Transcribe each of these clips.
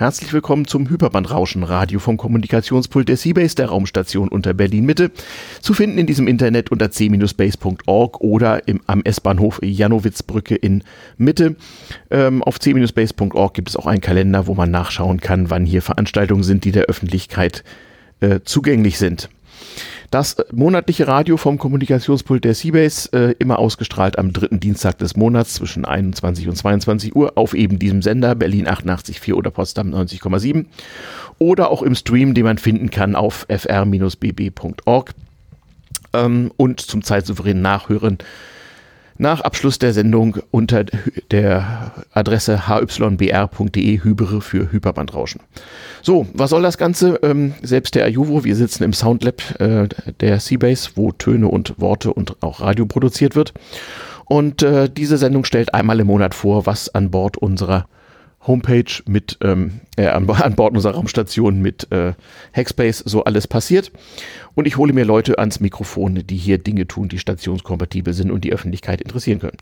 Herzlich willkommen zum Hyperbandrauschen Radio vom Kommunikationspult der Seabase der Raumstation unter Berlin Mitte. Zu finden in diesem Internet unter c-base.org oder im, am S-Bahnhof Janowitzbrücke in Mitte. Ähm, auf c-base.org gibt es auch einen Kalender, wo man nachschauen kann, wann hier Veranstaltungen sind, die der Öffentlichkeit äh, zugänglich sind. Das monatliche Radio vom Kommunikationspult der Seabase, äh, immer ausgestrahlt am dritten Dienstag des Monats zwischen 21 und 22 Uhr auf eben diesem Sender Berlin 88.4 oder Potsdam 90,7 oder auch im Stream, den man finden kann auf fr-bb.org ähm, und zum zeitsouveränen Nachhören nach Abschluss der Sendung unter der Adresse hybr.de Hybere für Hyperbandrauschen. So, was soll das Ganze? Ähm, selbst der Ajuvo, wir sitzen im Soundlab äh, der Seabase, wo Töne und Worte und auch Radio produziert wird. Und äh, diese Sendung stellt einmal im Monat vor, was an Bord unserer Homepage mit ähm, äh, an, an, Bord unserer Raumstation mit äh, Hackspace so alles passiert. Und ich hole mir Leute ans Mikrofon, die hier Dinge tun, die stationskompatibel sind und die Öffentlichkeit interessieren können.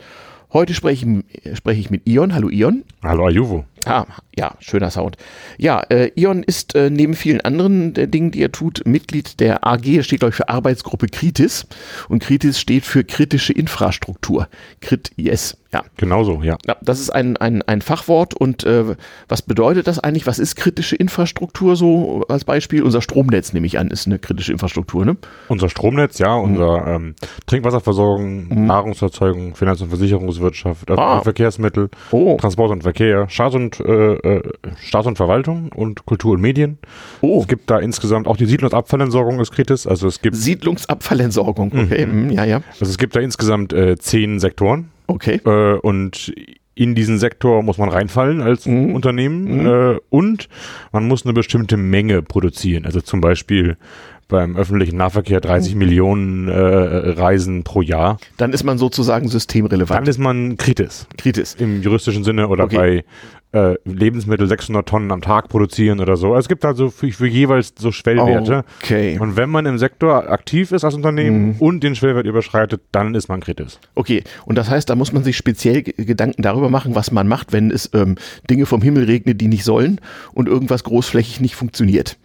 Heute spreche ich, spreche ich mit Ion. Hallo Ion. Hallo Ajuvo. Ah, ja, schöner Sound. Ja, äh, Ion ist äh, neben vielen anderen äh, Dingen, die er tut, Mitglied der AG, steht glaube ich für Arbeitsgruppe Kritis. Und Kritis steht für kritische Infrastruktur. Krit-IS, ja. Genauso, ja. ja. Das ist ein, ein, ein Fachwort und äh, was bedeutet das eigentlich? Was ist kritische Infrastruktur so als Beispiel? Unser Stromnetz, nehme ich an, ist eine kritische Infrastruktur, ne? Unser Stromnetz, ja, mhm. unser ähm, Trinkwasserversorgung, mhm. Nahrungserzeugung, Finanz- und Versicherungswirtschaft, ah. Verkehrsmittel, oh. Transport und Verkehr, Staat und äh, äh, Staat und Verwaltung und Kultur und Medien. Oh. Es gibt da insgesamt auch die Siedlungsabfallentsorgung ist kritisch. Also es gibt Siedlungsabfallentsorgung, okay, mhm. mhm. ja, ja. Also es gibt da insgesamt äh, zehn Sektoren. Okay. Äh, und in diesen Sektor muss man reinfallen als mhm. Unternehmen mhm. Äh, und man muss eine bestimmte Menge produzieren. Also zum Beispiel beim öffentlichen Nahverkehr 30 mhm. Millionen äh, Reisen pro Jahr. Dann ist man sozusagen systemrelevant. Dann ist man Kritis. Kritis. Im juristischen Sinne oder okay. Äh, Lebensmittel 600 Tonnen am Tag produzieren oder so. Es gibt also für, für jeweils so Schwellwerte. Okay. Und wenn man im Sektor aktiv ist als Unternehmen mhm. und den Schwellwert überschreitet, dann ist man Kritis. Okay. Und das heißt, da muss man sich speziell Gedanken darüber machen, was man macht, wenn es ähm, Dinge vom Himmel regnet, die nicht sollen und irgendwas großflächig nicht funktioniert.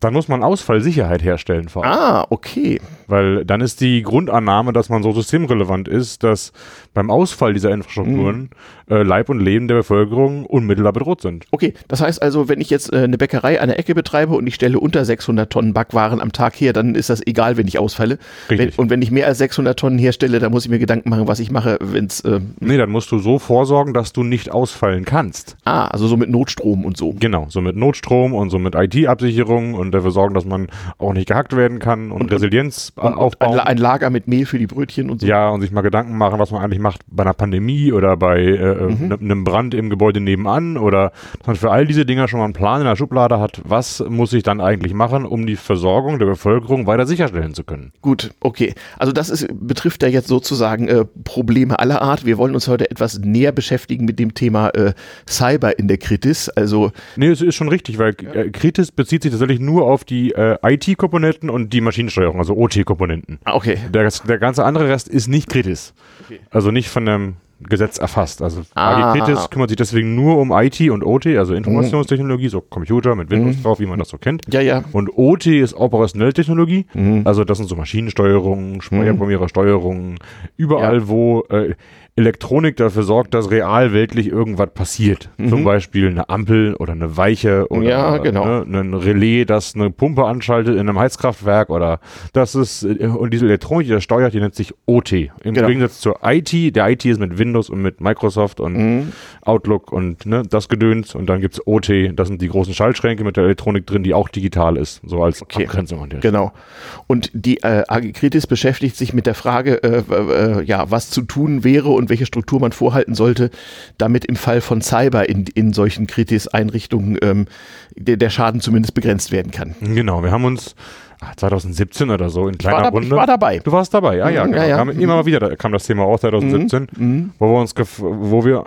Dann muss man Ausfallsicherheit herstellen. Vor allem. Ah, okay. Weil dann ist die Grundannahme, dass man so systemrelevant ist, dass beim Ausfall dieser Infrastrukturen mhm. äh, Leib und Leben der Bevölkerung unmittelbar bedroht sind. Okay, das heißt also, wenn ich jetzt äh, eine Bäckerei an der Ecke betreibe und ich stelle unter 600 Tonnen Backwaren am Tag her, dann ist das egal, wenn ich ausfalle. Wenn, und wenn ich mehr als 600 Tonnen herstelle, dann muss ich mir Gedanken machen, was ich mache, wenn es... Äh, nee, dann musst du so vorsorgen, dass du nicht ausfallen kannst. Ah, also so mit Notstrom und so. Genau, so mit Notstrom und so mit IT-Absicherung und dafür sorgen, dass man auch nicht gehackt werden kann und, und Resilienz und, aufbauen. Ein, ein, Lager mit Mehl für die Brötchen und so. Ja, und sich mal Gedanken machen, was man eigentlich macht bei einer Pandemie oder bei äh, mhm. einem Brand im Gebäude nebenan oder dass man für all diese Dinger schon mal einen Plan in der Schublade hat, was muss ich dann eigentlich machen, um die Versorgung der Bevölkerung weiter sicherstellen zu können. Gut, okay. Also das ist, betrifft ja jetzt sozusagen äh, Probleme aller Art. Wir wollen uns heute etwas näher beschäftigen mit dem Thema äh, Cyber in der Kritis. Also nee, es ist schon richtig, weil äh, Kritis bezieht sich tatsächlich nur auf die äh, IT-Komponenten und die Maschinensteuerung, also OT-Komponenten. Ah, okay. Der, der ganze andere Rest ist nicht Kritis. Okay. Also nicht von dem Gesetz erfasst. Also ah. AG Kritis kümmert sich deswegen nur um IT und OT, also Informationstechnologie, mhm. so Computer mit Windows mhm. drauf, wie man das so kennt. Ja, ja. Und OT ist operationelle Technologie, mhm. also das sind so Maschinensteuerungen, Steuerprogrammierersteuerungen, überall ja. wo äh, Elektronik dafür sorgt, dass real weltlich irgendwas passiert. Mhm. Zum Beispiel eine Ampel oder eine Weiche oder ja, genau. ne, ein Relais, das eine Pumpe anschaltet in einem Heizkraftwerk oder das ist, und diese Elektronik, die das steuert, die nennt sich OT. Im genau. Gegensatz zur IT, der IT ist mit Windows und mit Microsoft und mhm. Outlook und ne, das Gedöns und dann gibt's OT, das sind die großen Schaltschränke mit der Elektronik drin, die auch digital ist, so als okay. Abgrenzung an der Genau. Und die äh, AG Kritis beschäftigt sich mit der Frage, äh, äh, ja, was zu tun wäre und und welche Struktur man vorhalten sollte, damit im Fall von Cyber in, in solchen Kritis-Einrichtungen ähm, der, der Schaden zumindest begrenzt werden kann. Genau, wir haben uns 2017 oder so in kleiner war da, Runde. Ich war dabei. Du warst dabei, ja, ja. Mhm, genau. ja, ja. Kam, immer mal wieder kam das Thema auch 2017, mhm. mhm. wo wir uns, wo wir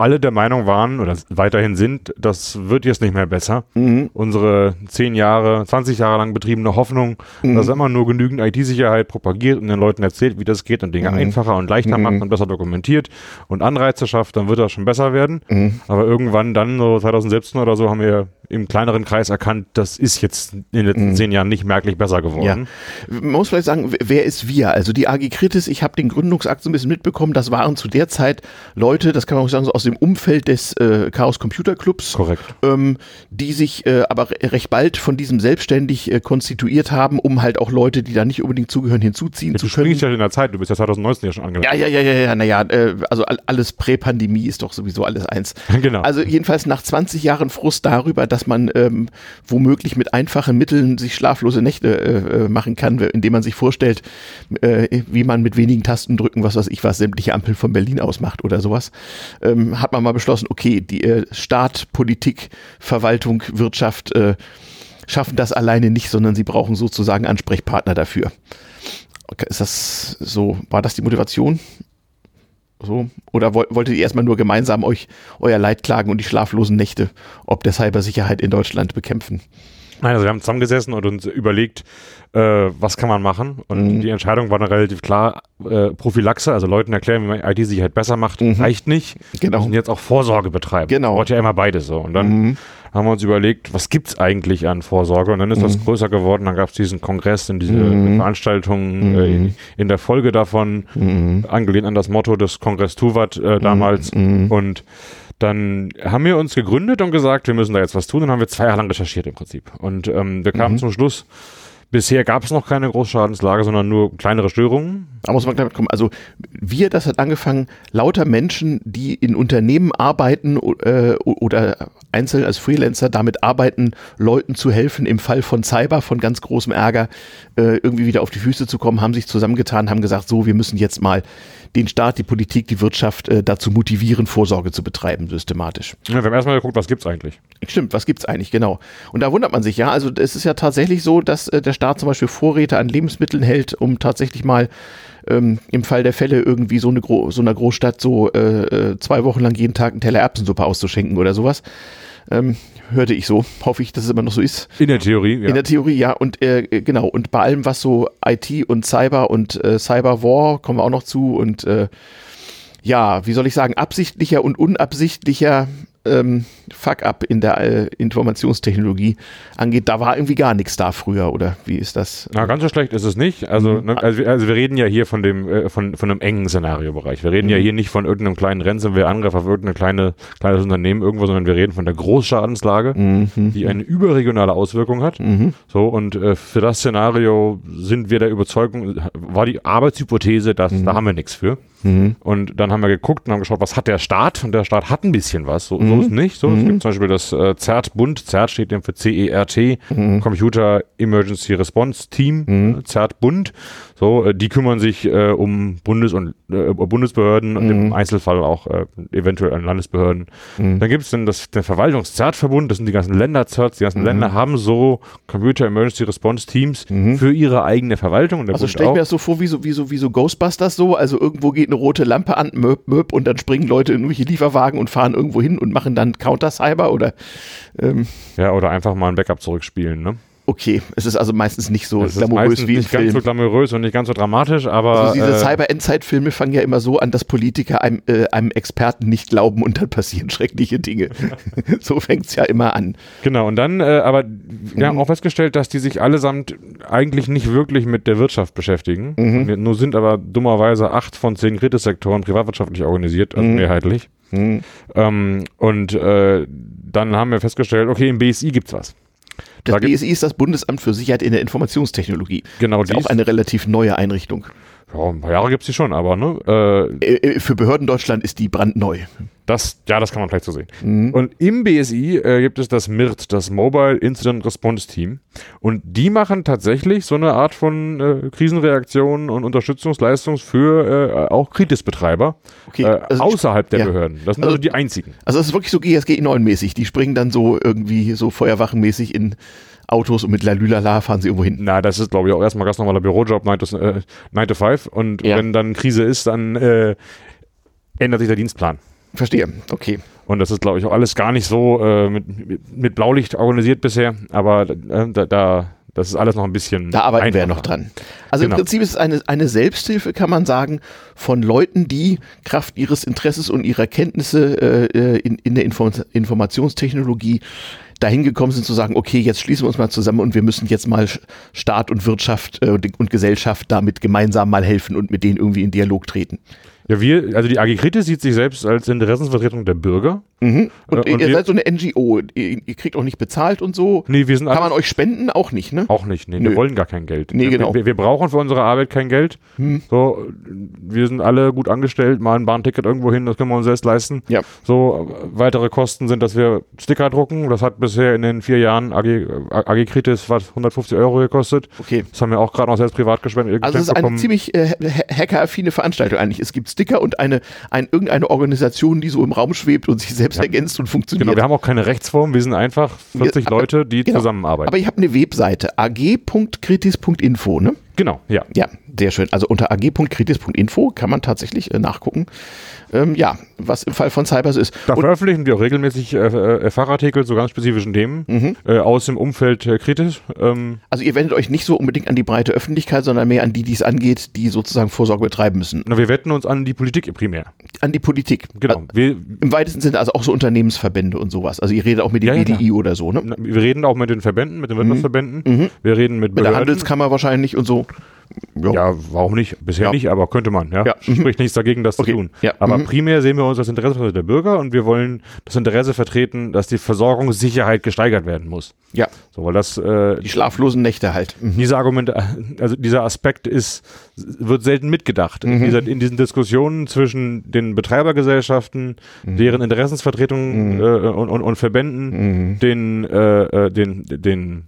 alle der Meinung waren oder weiterhin sind, das wird jetzt nicht mehr besser. Mhm. Unsere zehn Jahre, 20 Jahre lang betriebene Hoffnung, mhm. dass immer nur genügend IT-Sicherheit propagiert und den Leuten erzählt, wie das geht und Dinge mhm. einfacher und leichter mhm. macht und besser dokumentiert und Anreize schafft, dann wird das schon besser werden. Mhm. Aber irgendwann dann, so 2017 oder so, haben wir im kleineren Kreis erkannt, das ist jetzt in den letzten mhm. zehn Jahren nicht merklich besser geworden. Ja. Man muss vielleicht sagen, wer ist wir? Also die AG Kritis, ich habe den Gründungsakt so ein bisschen mitbekommen, das waren zu der Zeit Leute, das kann man auch sagen, so aus dem Umfeld des äh, Chaos Computer Clubs, Korrekt. Ähm, die sich äh, aber recht bald von diesem selbstständig äh, konstituiert haben, um halt auch Leute, die da nicht unbedingt zugehören, hinzuziehen ja, zu können. Du ja in der Zeit, du bist ja 2019 ja schon angelangt. Ja, ja, ja, ja, ja, naja, äh, also alles Prä-Pandemie ist doch sowieso alles eins. genau. Also jedenfalls nach 20 Jahren Frust darüber, dass man ähm, womöglich mit einfachen Mitteln sich schlaflose Nächte äh, äh, machen kann, indem man sich vorstellt, äh, wie man mit wenigen Tasten drücken, was weiß ich was, sämtliche Ampeln von Berlin ausmacht oder sowas, ähm, hat man mal beschlossen, okay, die äh, Staat, Politik, Verwaltung, Wirtschaft äh, schaffen das alleine nicht, sondern sie brauchen sozusagen Ansprechpartner dafür. Okay, ist das so, war das die Motivation? So? Oder wolltet ihr erstmal nur gemeinsam euch euer Leid klagen und die schlaflosen Nächte ob der Cybersicherheit in Deutschland bekämpfen? Nein, also wir haben zusammengesessen und uns überlegt, äh, was kann man machen. Und mhm. die Entscheidung war dann relativ klar, äh, Prophylaxe, also Leuten erklären, wie man IT-Sicherheit besser macht, mhm. reicht nicht. Genau. Wir müssen jetzt auch Vorsorge betreiben. Genau. Braucht ja immer beides so. Und dann mhm. haben wir uns überlegt, was gibt es eigentlich an Vorsorge? Und dann ist das mhm. größer geworden. Dann gab es diesen Kongress und diese mhm. Veranstaltungen äh, in, in, der Folge davon, angelehnt an das Motto des Kongress Tuvat äh, damals. Und dann haben wir uns gegründet und gesagt, wir müssen da jetzt was tun. Dann haben wir zwei Jahre lang recherchiert im Prinzip. Und ähm, wir kamen mhm. zum Schluss, Bisher gab es noch keine Großschadenslage, sondern nur kleinere Störungen. Da muss man gleich kommen. Also wir, das hat angefangen, lauter Menschen, die in Unternehmen arbeiten äh, oder einzeln als Freelancer damit arbeiten, Leuten zu helfen, im Fall von Cyber, von ganz großem Ärger, äh, irgendwie wieder auf die Füße zu kommen, haben sich zusammengetan, haben gesagt, so, wir müssen jetzt mal den Staat, die Politik, die Wirtschaft äh, dazu motivieren, Vorsorge zu betreiben, systematisch. Ja, wir haben erstmal geguckt, was gibt's eigentlich? Stimmt, was gibt's eigentlich, genau. Und da wundert man sich, ja, also es ist ja tatsächlich so, dass äh, der Staat zum Beispiel Vorräte an Lebensmitteln hält, um tatsächlich mal ähm, im Fall der Fälle irgendwie so, eine Gro so einer Großstadt so äh, äh, zwei Wochen lang jeden Tag einen Teller Erbsensuppe auszuschenken oder sowas. Ähm, hörte ich so. Hoffe ich, dass es immer noch so ist. In der Theorie, ja. In der Theorie, ja. Und äh, genau, und bei allem, was so IT und Cyber und äh, Cyber War, kommen wir auch noch zu und äh, ja, wie soll ich sagen, absichtlicher und unabsichtlicher ähm, Fuck-up in der äh, Informationstechnologie angeht. Da war irgendwie gar nichts da früher, oder wie ist das? Na, ganz so schlecht ist es nicht. Also, mhm. ne, also, also, wir reden ja hier von dem äh, von, von einem engen Szenariobereich. Wir reden mhm. ja hier nicht von irgendeinem kleinen Ransomware-Angriff auf irgendein kleine, kleines Unternehmen irgendwo, sondern wir reden von der Großschadenslage, mhm. die eine überregionale Auswirkung hat. Mhm. So, und äh, für das Szenario sind wir der Überzeugung, war die Arbeitshypothese, dass da mhm. haben wir nichts für. Mhm. Und dann haben wir geguckt und haben geschaut, was hat der Staat? Und der Staat hat ein bisschen was. So, mhm. so ist nicht. So, mhm. Es gibt zum Beispiel das äh, CERT-Bund. CERT steht eben für CERT, mhm. Computer Emergency Response Team. Mhm. CERT-Bund. So, äh, die kümmern sich äh, um Bundes- und äh, Bundesbehörden und im Einzelfall auch äh, eventuell an Landesbehörden. Dann gibt es dann das, den Verwaltungs-CERT-Verbund. Das sind die ganzen Länder-CERTs. Die ganzen Länder haben so Computer Emergency Response Teams für ihre eigene Verwaltung. also stell ich mir das so vor, wie so, wie so, wie so Ghostbusters so. Also irgendwo geht eine rote Lampe an, möb, möb, und dann springen Leute in irgendwelche Lieferwagen und fahren irgendwo hin und machen dann Counter-Cyber oder. Ähm. Ja, oder einfach mal ein Backup zurückspielen, ne? Okay. Es ist also meistens nicht so es glamourös wie nicht Film. ganz so glamourös und nicht ganz so dramatisch, aber. Also diese äh, Cyber-Endzeit-Filme fangen ja immer so an, dass Politiker einem, äh, einem Experten nicht glauben und dann passieren schreckliche Dinge. so fängt es ja immer an. Genau, und dann, äh, aber wir haben mhm. auch festgestellt, dass die sich allesamt eigentlich nicht wirklich mit der Wirtschaft beschäftigen. Mhm. Nur sind aber dummerweise acht von zehn Kritissektoren privatwirtschaftlich organisiert, also mhm. mehrheitlich. Mhm. Ähm, und äh, dann haben wir festgestellt, okay, im BSI gibt es was. Das da BSI ist das Bundesamt für Sicherheit in der Informationstechnologie. Genau, das ist auch eine relativ neue Einrichtung. Ja, ein paar Jahre gibt es die schon, aber ne? Äh, äh, äh, für Behörden Deutschland ist die brandneu. Das, ja, das kann man vielleicht so sehen. Mhm. Und im BSI äh, gibt es das MIRT, das Mobile Incident Response Team. Und die machen tatsächlich so eine Art von äh, Krisenreaktion und Unterstützungsleistung für äh, auch Kritisbetreiber okay, äh, also außerhalb der ja. Behörden. Das sind also, also, die einzigen. Also es ist wirklich so GSG 9-mäßig. Die springen dann so irgendwie so Feuerwachenmäßig in Autos und mit Lalülala fahren sie irgendwo hin. Na, das ist, glaube ich, auch erstmal ganz normaler Bürojob, 9 to, äh, 9 to 5. Und ja. wenn dann Krise ist, dann äh, ändert sich der Dienstplan. Verstehe, okay. Und das ist, glaube ich, auch alles gar nicht so äh, mit, mit Blaulicht organisiert bisher, aber äh, da, da das ist alles noch ein bisschen. Da arbeiten einfacher. wir ja noch dran. Also genau. im Prinzip ist es eine, eine Selbsthilfe, kann man sagen, von Leuten, die Kraft ihres Interesses und ihrer Kenntnisse äh, in, in der Inform Informationstechnologie dahin gekommen sind zu sagen, okay, jetzt schließen wir uns mal zusammen und wir müssen jetzt mal Staat und Wirtschaft äh, und Gesellschaft damit gemeinsam mal helfen und mit denen irgendwie in Dialog treten. Ja, wir, also die AG Kritis sieht sich selbst als Interessensvertretung der Bürger. Mhm. Und, äh, und, ihr seid so eine NGO, ihr, ihr, kriegt auch nicht bezahlt und so. Nee, wir sind Kann man euch spenden? Auch nicht, ne? Auch nicht, nee, Nö. wir wollen gar kein Geld. Nee, genau. Wir, wir brauchen für unsere Arbeit kein Geld. Hm. So, wir sind alle gut angestellt, mal ein Bahnticket irgendwo hin, das können wir uns selbst leisten. Ja. So, weitere Kosten sind, dass wir Sticker drucken. Das hat bisher in den vier Jahren AG, AG Kritis was 150 Euro gekostet. Okay. Das haben wir auch gerade noch selbst privat gespendet. Also es ist eine ziemlich äh, hackeraffine Veranstaltung eigentlich. Es gibt Sticker und eine ein, irgendeine Organisation, die so im Raum schwebt und sich selbst ja. ergänzt und funktioniert. Genau, wir haben auch keine Rechtsform, wir sind einfach 40 aber, Leute, die genau. zusammenarbeiten. Aber ich habe eine Webseite, ag.kritis.info, ne? Genau, ja. Ja, sehr schön. Also unter ag.kritis.info kann man tatsächlich äh, nachgucken, ähm, ja, was im Fall von Cybers ist. Da und veröffentlichen wir auch regelmäßig äh, äh, Fachartikel zu ganz spezifischen Themen mhm. äh, aus dem Umfeld äh, kritisch. Ähm. Also ihr wendet euch nicht so unbedingt an die breite Öffentlichkeit, sondern mehr an die, die es angeht, die sozusagen Vorsorge betreiben müssen. Na, wir wenden uns an die Politik primär. An die Politik. Genau. Also, wir, Im weitesten Sinne also auch so Unternehmensverbände und sowas. Also ihr redet auch mit dem ja, BDI ja, oder so, ne? Na, wir reden auch mit den Verbänden, mit den Wirtschaftsverbänden. Mhm. mhm. Wir reden mit, mit der Handelskammer wahrscheinlich und so. Ja. ja, warum nicht? Bisher ja. nicht, aber könnte man. Ja? ja. Spricht nichts dagegen, das okay. zu tun. Ja. Aber mhm. primär sehen wir uns das Interesse der Bürger und wir wollen das Interesse vertreten, dass die Versorgungssicherheit gesteigert werden muss. Ja. So, weil das äh, die schlaflosen Nächte halt. Mhm. Diese Argumente, also dieser Aspekt ist wird selten mitgedacht mhm. in, dieser, in, diesen Diskussionen zwischen den Betreibergesellschaften, mhm. deren Interessensvertretungen mhm. äh, und, und, und, Verbänden, mhm. den, äh, äh, den, den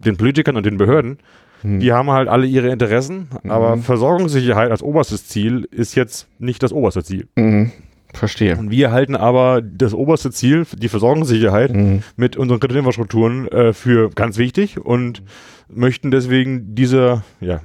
den Politikern und den Behörden hm. Die haben halt alle ihre Interessen, mhm. aber Versorgungssicherheit als oberstes Ziel ist jetzt nicht das oberste Ziel. Mhm. Verstehe. Und wir halten aber das oberste Ziel, die Versorgungssicherheit, mhm. mit unseren Kreditinfrastrukturen äh, für ganz wichtig und möchten deswegen diese, ja,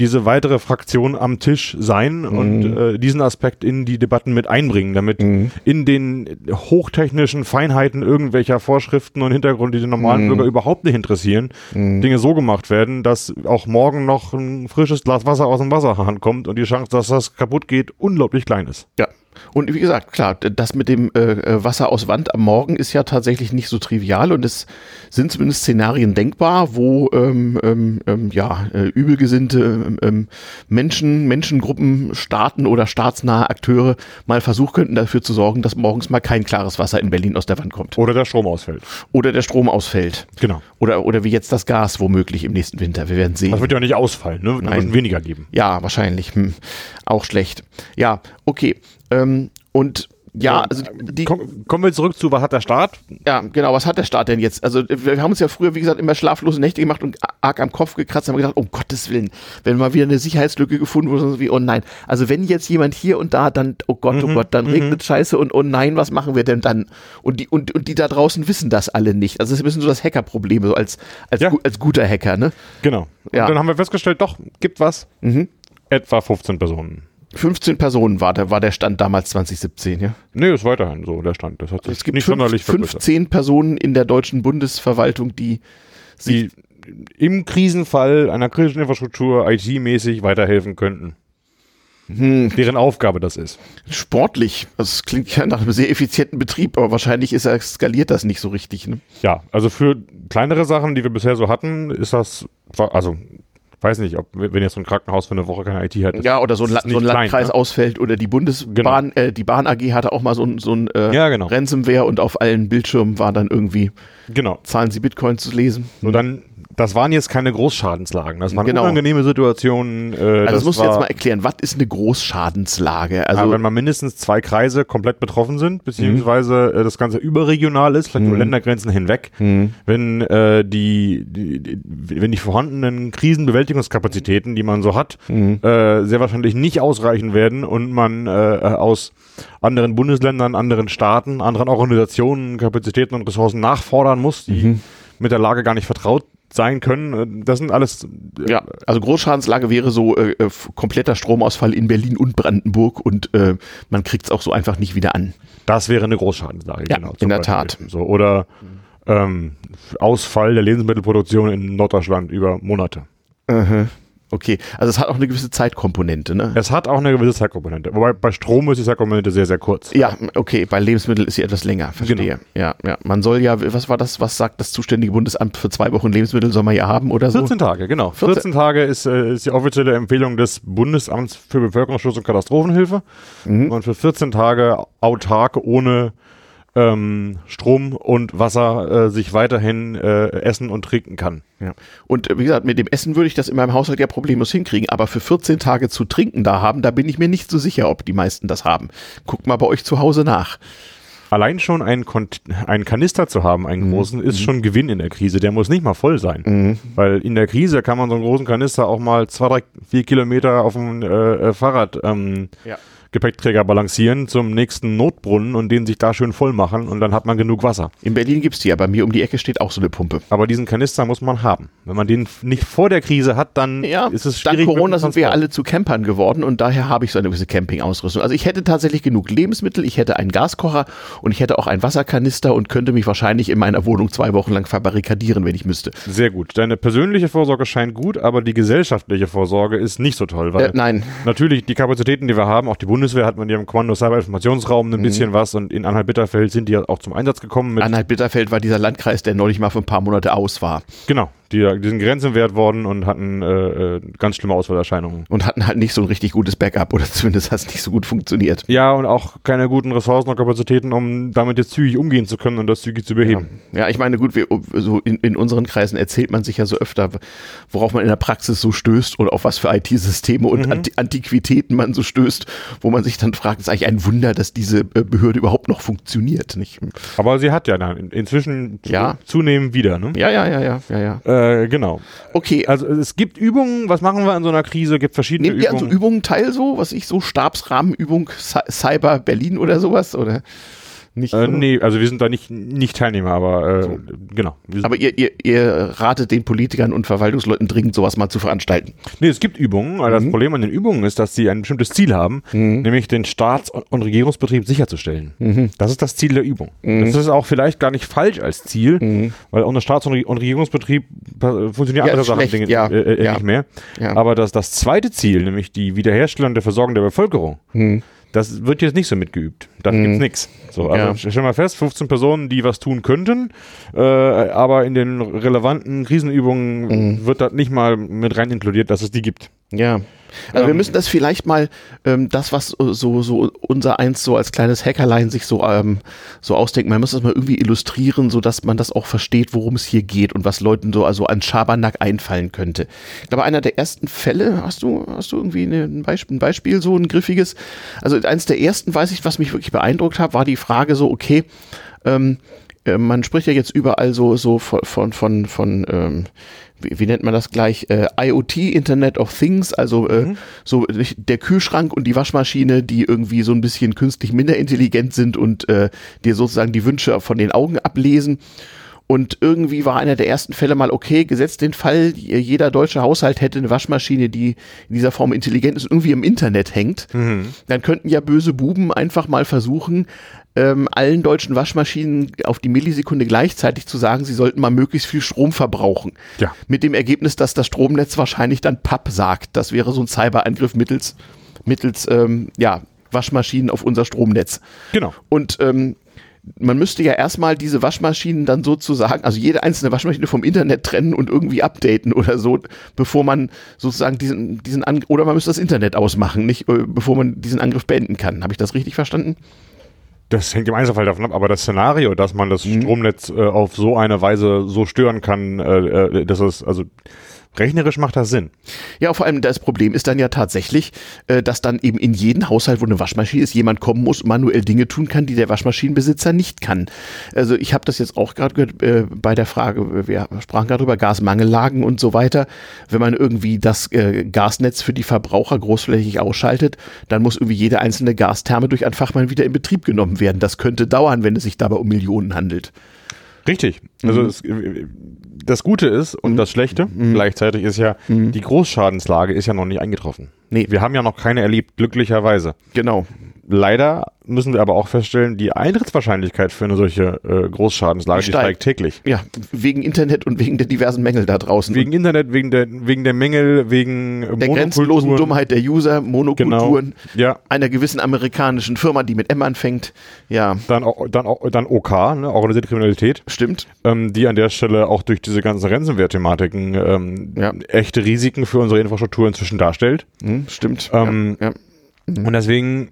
diese weitere Fraktion am Tisch sein mhm. und äh, diesen Aspekt in die Debatten mit einbringen, damit mhm. in den hochtechnischen Feinheiten irgendwelcher Vorschriften und Hintergründe, die den normalen mhm. Bürger überhaupt nicht interessieren, mhm. Dinge so gemacht werden, dass auch morgen noch ein frisches Glas Wasser aus dem Wasserhahn kommt und die Chance, dass das kaputt geht, unglaublich klein ist. Ja. Und wie gesagt, klar, das mit dem äh, äh, Wasser aus Wand am Morgen ist ja tatsächlich nicht so trivial und es sind zumindest Szenarien denkbar, wo ähm, ähm, ähm ja, äh, übelgesinnte ähm, ähm, Menschen, Menschengruppen, Staaten oder staatsnahe Akteure mal versuchen könnten, dafür zu sorgen, dass morgens mal kein klares Wasser in Berlin aus der Wand kommt. Oder der Strom ausfällt. Oder der Strom ausfällt. Genau. Oder, oder wie jetzt das Gas womöglich im nächsten Winter. Wir werden sehen. Das wird ja nicht ausfallen, ne? Nein. Wird weniger geben. Ja, wahrscheinlich. Hm. Auch schlecht. Ja, okay. Ähm, und ja, also die, Komm, kommen wir zurück zu, was hat der Staat? Ja, genau, was hat der Staat denn jetzt? Also wir haben uns ja früher, wie gesagt, immer schlaflose Nächte gemacht und arg am Kopf gekratzt, haben gedacht, um Gottes Willen, wenn mal wieder eine Sicherheitslücke gefunden wurde, wie, oh nein. Also wenn jetzt jemand hier und da, dann, oh Gott, oh mhm, Gott, dann mhm. regnet Scheiße und oh nein, was machen wir denn dann? Und die, und, und die da draußen wissen das alle nicht. Also es ist ein bisschen so das Hackerproblem, so als, als, ja. als guter Hacker, ne? Genau. Ja. Und dann haben wir festgestellt, doch, gibt was. Mhm. Etwa 15 Personen. 15 Personen war der, war der Stand damals 2017, ja? Nee, ist weiterhin so der Stand. Das hat sich es gibt nicht fünf, sonderlich 15 Personen in der deutschen Bundesverwaltung, die, die im Krisenfall einer kritischen Infrastruktur IT-mäßig weiterhelfen könnten. Hm. Deren Aufgabe das ist. Sportlich. Das klingt ja nach einem sehr effizienten Betrieb, aber wahrscheinlich ist er, skaliert das nicht so richtig. Ne? Ja, also für kleinere Sachen, die wir bisher so hatten, ist das, also weiß nicht, ob wenn jetzt so ein Krankenhaus für eine Woche keine IT hat. Ja, oder so ein, so ein Landkreis ne? ausfällt oder die Bundesbahn, genau. äh, die Bahn AG hatte auch mal so ein, so ein äh, ja, genau. Ransomware und auf allen Bildschirmen war dann irgendwie genau. Zahlen Sie Bitcoin zu lesen. Und dann das waren jetzt keine Großschadenslagen. Das waren genau. unangenehme Situationen. Äh, also das, das musst du jetzt mal erklären. Was ist eine Großschadenslage? Also ja, wenn mal mindestens zwei Kreise komplett betroffen sind, beziehungsweise mhm. das Ganze überregional ist, vielleicht mhm. über Ländergrenzen hinweg, mhm. wenn äh, die, die, die, wenn die vorhandenen Krisenbewältigungskapazitäten, die man so hat, mhm. äh, sehr wahrscheinlich nicht ausreichen werden und man äh, aus anderen Bundesländern, anderen Staaten, anderen Organisationen Kapazitäten und Ressourcen nachfordern muss, die mhm. mit der Lage gar nicht vertraut sein können. Das sind alles. Äh, ja, also Großschadenslage wäre so äh, äh kompletter Stromausfall in Berlin und Brandenburg und äh, man kriegt es auch so einfach nicht wieder an. Das wäre eine Großschadenslage, ja, genau. In der Beispiel. Tat. So, oder ähm, Ausfall der Lebensmittelproduktion in Norddeutschland über Monate. Uh Okay, also es hat auch eine gewisse Zeitkomponente, ne? Es hat auch eine gewisse Zeitkomponente. Wobei bei Strom ist die Zeitkomponente sehr, sehr kurz. Ja, okay, bei Lebensmitteln ist sie etwas länger, verstehe. Genau. Ja, ja. Man soll ja, was war das, was sagt das zuständige Bundesamt für zwei Wochen Lebensmittel soll man ja haben oder so? 14 Tage, genau. 14, 14 Tage ist, äh, ist die offizielle Empfehlung des Bundesamts für Bevölkerungsschutz und Katastrophenhilfe. Mhm. Und für 14 Tage autark ohne ähm, Strom und Wasser äh, sich weiterhin äh, essen und trinken kann. Ja. Und äh, wie gesagt, mit dem Essen würde ich das in meinem Haushalt ja problemlos hinkriegen, aber für 14 Tage zu trinken da haben, da bin ich mir nicht so sicher, ob die meisten das haben. Guckt mal bei euch zu Hause nach. Allein schon einen, einen Kanister zu haben, einen mhm. großen, ist mhm. schon Gewinn in der Krise. Der muss nicht mal voll sein. Mhm. Weil in der Krise kann man so einen großen Kanister auch mal zwei, drei, vier Kilometer auf dem äh, äh Fahrrad ähm, ja Gepäckträger balancieren zum nächsten Notbrunnen und den sich da schön voll machen und dann hat man genug Wasser. In Berlin gibt es die ja, bei mir um die Ecke steht auch so eine Pumpe. Aber diesen Kanister muss man haben. Wenn man den nicht vor der Krise hat, dann ja, ist es schwierig. Dank Corona sind wir alle zu Campern geworden und daher habe ich so eine gewisse Campingausrüstung. Also ich hätte tatsächlich genug Lebensmittel, ich hätte einen Gaskocher und ich hätte auch einen Wasserkanister und könnte mich wahrscheinlich in meiner Wohnung zwei Wochen lang verbarrikadieren, wenn ich müsste. Sehr gut. Deine persönliche Vorsorge scheint gut, aber die gesellschaftliche Vorsorge ist nicht so toll, weil äh, nein. natürlich die Kapazitäten, die wir haben, auch die Bundeswehr hat man ja im Kommando Cyberinformationsraum ein mhm. bisschen was und in Anhalt-Bitterfeld sind die auch zum Einsatz gekommen. Anhalt-Bitterfeld war dieser Landkreis, der neulich mal für ein paar Monate aus war. Genau, die, die sind grenzenwert worden und hatten äh, äh, ganz schlimme Ausfallerscheinungen. Und hatten halt nicht so ein richtig gutes Backup oder zumindest hat es nicht so gut funktioniert. Ja, und auch keine guten Ressourcen und Kapazitäten, um damit jetzt zügig umgehen zu können und das zügig zu beheben. Ja, ja ich meine, gut, wir, so in, in unseren Kreisen erzählt man sich ja so öfter, worauf man in der Praxis so stößt und auf was für IT-Systeme und mhm. Anti Antiquitäten man so stößt, wo man sich dann fragt, ist eigentlich ein Wunder, dass diese äh, Behörde überhaupt noch funktioniert. Nicht? Aber sie hat ja dann inzwischen ja. zunehmend wieder, ne? Ja, ja, ja, ja, ja, ja. Äh, genau. Okay. Also es gibt Übungen, was machen wir in so einer Krise? Gibt verschiedene Nehmt Übungen. Nehmt ihr also Übungen teil so, was ich so Stabsrahmenübung Cyber Berlin oder sowas oder? Nicht, äh, nee, also wir sind da nicht, nicht Teilnehmer, aber äh, so. genau. Aber ihr, ihr, ihr ratet den Politikern und Verwaltungsleuten dringend, sowas mal zu veranstalten. Nee, es gibt Übungen. Mhm. Das Problem an den Übungen ist, dass sie ein bestimmtes Ziel haben, mhm. nämlich den Staats- und Regierungsbetrieb sicherzustellen. Mhm. Das ist das Ziel der Übung. Mhm. Das ist auch vielleicht gar nicht falsch als Ziel, mhm. weil ohne Staats- und Regierungsbetrieb funktionieren ja, andere Sachen Dinge, ja. Äh, äh, ja. nicht mehr. Aber das, das zweite Ziel, nämlich die Wiederherstellung der Versorgung der Bevölkerung, mhm. Das wird jetzt nicht so mitgeübt. Da mhm. gibt's nichts. So, also ja. stell mal fest, 15 Personen, die was tun könnten, äh, aber in den relevanten Krisenübungen mhm. wird das nicht mal mit rein inkludiert, dass es die gibt. Ja. Also ähm, wir müssen das vielleicht mal, ähm, das, was so, so unser eins so als kleines Hackerlein sich so, ähm, so ausdenkt, man muss das mal irgendwie illustrieren, so dass man das auch versteht, worum es hier geht und was Leuten so also an Schabernack einfallen könnte. Ich glaube, einer der ersten Fälle, hast du, hast du irgendwie ein Beispiel, ein Beispiel, so ein griffiges? Also eines der ersten, weiß ich, was mich wirklich beeindruckt hat, war die Frage so, okay, ähm, äh, man spricht ja jetzt überall so, so von, von, von, von ähm, wie, nennt man das gleich, äh, IoT, Internet of Things, also äh, mhm. so der Kühlschrank und die Waschmaschine, die irgendwie so ein bisschen künstlich minder intelligent sind und äh, dir sozusagen die Wünsche von den Augen ablesen. Und irgendwie war einer der ersten Fälle mal, okay, gesetzt den Fall, jeder deutsche Haushalt hätte eine Waschmaschine, die in dieser Form intelligent ist und irgendwie im Internet hängt. Mhm. Dann könnten ja böse Buben einfach mal versuchen, ähm, allen deutschen Waschmaschinen auf die Millisekunde gleichzeitig zu sagen, sie sollten mal möglichst viel Strom verbrauchen. Ja. Mit dem Ergebnis, dass das Stromnetz wahrscheinlich dann Papp sagt. Das wäre so ein Cyberangriff mittels, mittels ähm, ja, Waschmaschinen auf unser Stromnetz. Genau. Und ähm, man müsste ja erstmal diese Waschmaschinen dann sozusagen, also jede einzelne Waschmaschine vom Internet trennen und irgendwie updaten oder so, bevor man sozusagen diesen, diesen Angriff, oder man müsste das Internet ausmachen, nicht, äh, bevor man diesen Angriff beenden kann. Habe ich das richtig verstanden? Das hängt im Einzelfall davon ab, aber das Szenario, dass man das mhm. Stromnetz äh, auf so eine Weise so stören kann, äh, äh, dass es, also Rechnerisch macht das Sinn. Ja, vor allem das Problem ist dann ja tatsächlich, äh, dass dann eben in jeden Haushalt, wo eine Waschmaschine ist, jemand kommen muss und manuell Dinge tun kann, die der Waschmaschinenbesitzer nicht kann. Also ich habe das jetzt auch gerade gehört äh, bei der Frage, wir sprachen gerade über Gasmangellagen und so weiter. Wenn man irgendwie das äh, Gasnetz für die Verbraucher großflächig ausschaltet, dann muss irgendwie jede einzelne Gastherme durch einen Fachmann wieder in Betrieb genommen werden. Das könnte dauern, wenn es sich dabei um Millionen handelt. Richtig. Also mhm. es, das Gute ist und mhm. das Schlechte mhm. gleichzeitig ist ja, mhm. die Großschadenslage ist ja noch nicht eingetroffen. Nee. Wir haben ja noch keine erlebt, glücklicherweise. Genau. Leider müssen wir aber auch feststellen, die Eintrittswahrscheinlichkeit für eine solche äh, Großschadenslage die steigt täglich. Ja, wegen Internet und wegen der diversen Mängel da draußen. Wegen Internet, wegen der, wegen der Mängel, wegen der grenzenlosen Dummheit der User, Monokulturen, genau. ja. einer gewissen amerikanischen Firma, die mit M anfängt. Ja. Dann, dann, dann OK, ne, organisierte Kriminalität. Stimmt. Ähm, die an der Stelle auch durch diese ganzen Ransomware-Thematiken ähm, ja. echte Risiken für unsere Infrastruktur inzwischen darstellt. Hm, stimmt. Ähm, ja. Und deswegen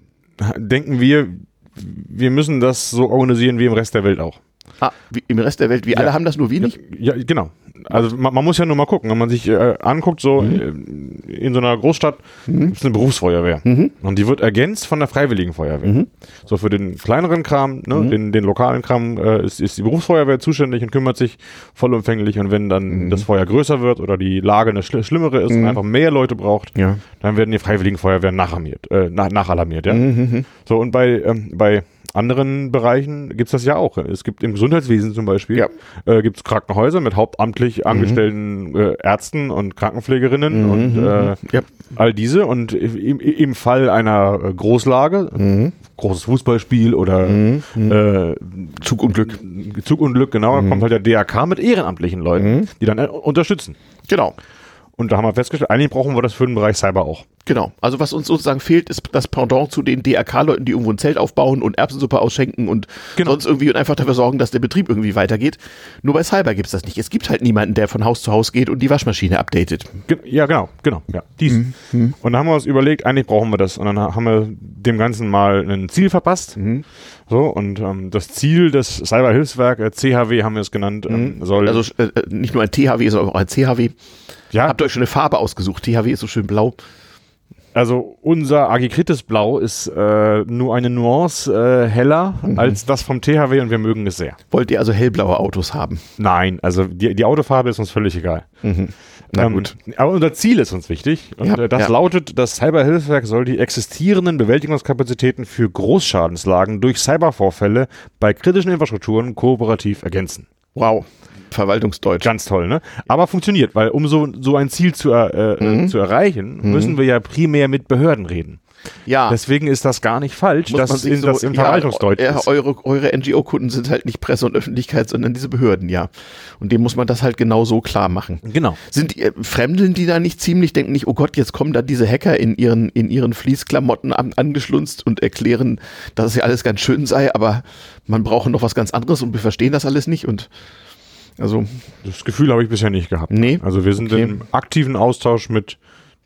denken wir, wir müssen das so organisieren wie im Rest der Welt auch. Ah, im Rest der Welt, wie ja. alle haben das nur wenig? Ja, genau. Also man, man, muss ja nur mal gucken, wenn man sich äh, anguckt, so mhm. Äh, in so einer Großstadt mhm. ist eine Berufsfeuerwehr mhm. und die wird ergänzt von der Freiwilligen Feuerwehr. Mhm. So für den kleineren Kram, ne, mhm. den, den lokalen Kram äh, ist, ist die Berufsfeuerwehr zuständig und kümmert sich vollumfänglich und wenn dann mhm. das Feuer größer wird oder die Lage eine schl schlimmere ist und einfach mehr Leute braucht, ja. dann werden die Freiwilligen Feuerwehren nachalarmiert, äh, nach, nachalarmiert, ja. So und bei, ähm, bei anderen Bereichen gibt es das ja auch. Es gibt im Gesundheitswesen zum Beispiel, ja. äh, gibt es Krankenhäuser mit hauptamtlich mhm. angestellten äh, Ärzten und Krankenpflegerinnen mhm. und äh, ja. all diese. Und im, im Fall einer äh, Großlage, mhm. großes Fußballspiel oder mhm. äh, Zugunglück. Zugunglück, genau, mhm. kommt halt der DRK mit ehrenamtlichen Leuten, mhm. die dann äh, unterstützen. Genau. Und da haben wir festgestellt, eigentlich brauchen wir das für den Bereich Cyber auch. Genau. Also was uns sozusagen fehlt, ist das Pendant zu den DRK-Leuten, die irgendwo ein Zelt aufbauen und Erbsensuppe ausschenken und genau. sonst irgendwie und einfach dafür sorgen, dass der Betrieb irgendwie weitergeht. Nur bei Cyber gibt es das nicht. Es gibt halt niemanden, der von Haus zu Haus geht und die Waschmaschine updatet. Ja, genau, genau. Ja, dies. Mhm. mhm. Und dann haben wir uns überlegt, eigentlich brauchen wir das. Und dann haben wir dem Ganzen mal ein Ziel verpasst. Mhm. So, und ähm, das Ziel des Cyberhilfswerk, äh, CHW haben wir es genannt, ähm, mhm. soll. Also äh, äh nicht nur ein THW, sondern auch ein CHW. Ja. Habt ihr euch schon eine Farbe ausgesucht? THW ist so schön blau. Also unser Agikritis Blau ist äh, nur eine Nuance äh, heller mhm. als das vom THW und wir mögen es sehr. Wollt ihr also hellblaue Autos haben? Nein, also die, die Autofarbe ist uns völlig egal. Mhm. Na ähm, gut. Aber unser Ziel ist uns wichtig und ja, äh, das ja. lautet, das Cyberhilfswerk soll die existierenden Bewältigungskapazitäten für Großschadenslagen durch Cybervorfälle bei kritischen Infrastrukturen kooperativ ergänzen. Wow. Verwaltungsdeutsch. Ganz toll, ne? Aber funktioniert, weil um so, so ein Ziel zu, äh, äh, mhm. zu erreichen, mhm. müssen wir ja primär mit Behörden reden. Ja. Deswegen ist das gar nicht falsch, Muss dass in, so, das im ja, Verwaltungsdeutsch ja, ist. Eure, eure NGO-Kunden sind halt nicht Presse und Öffentlichkeit, sondern diese Behörden, ja. Und dem muss man das halt genau so klar machen. Genau. Sind die, äh, Fremdeln die da nicht ziemlich, denken nicht, oh Gott, jetzt kommen da diese Hacker in ihren, in ihren Fließklamotten an, angeschlunzt und erklären, dass es ja alles ganz schön sei, aber man braucht noch was ganz anderes und wir verstehen das alles nicht und also das Gefühl habe ich bisher nicht gehabt. Nee. Also wir sind okay. im aktiven Austausch mit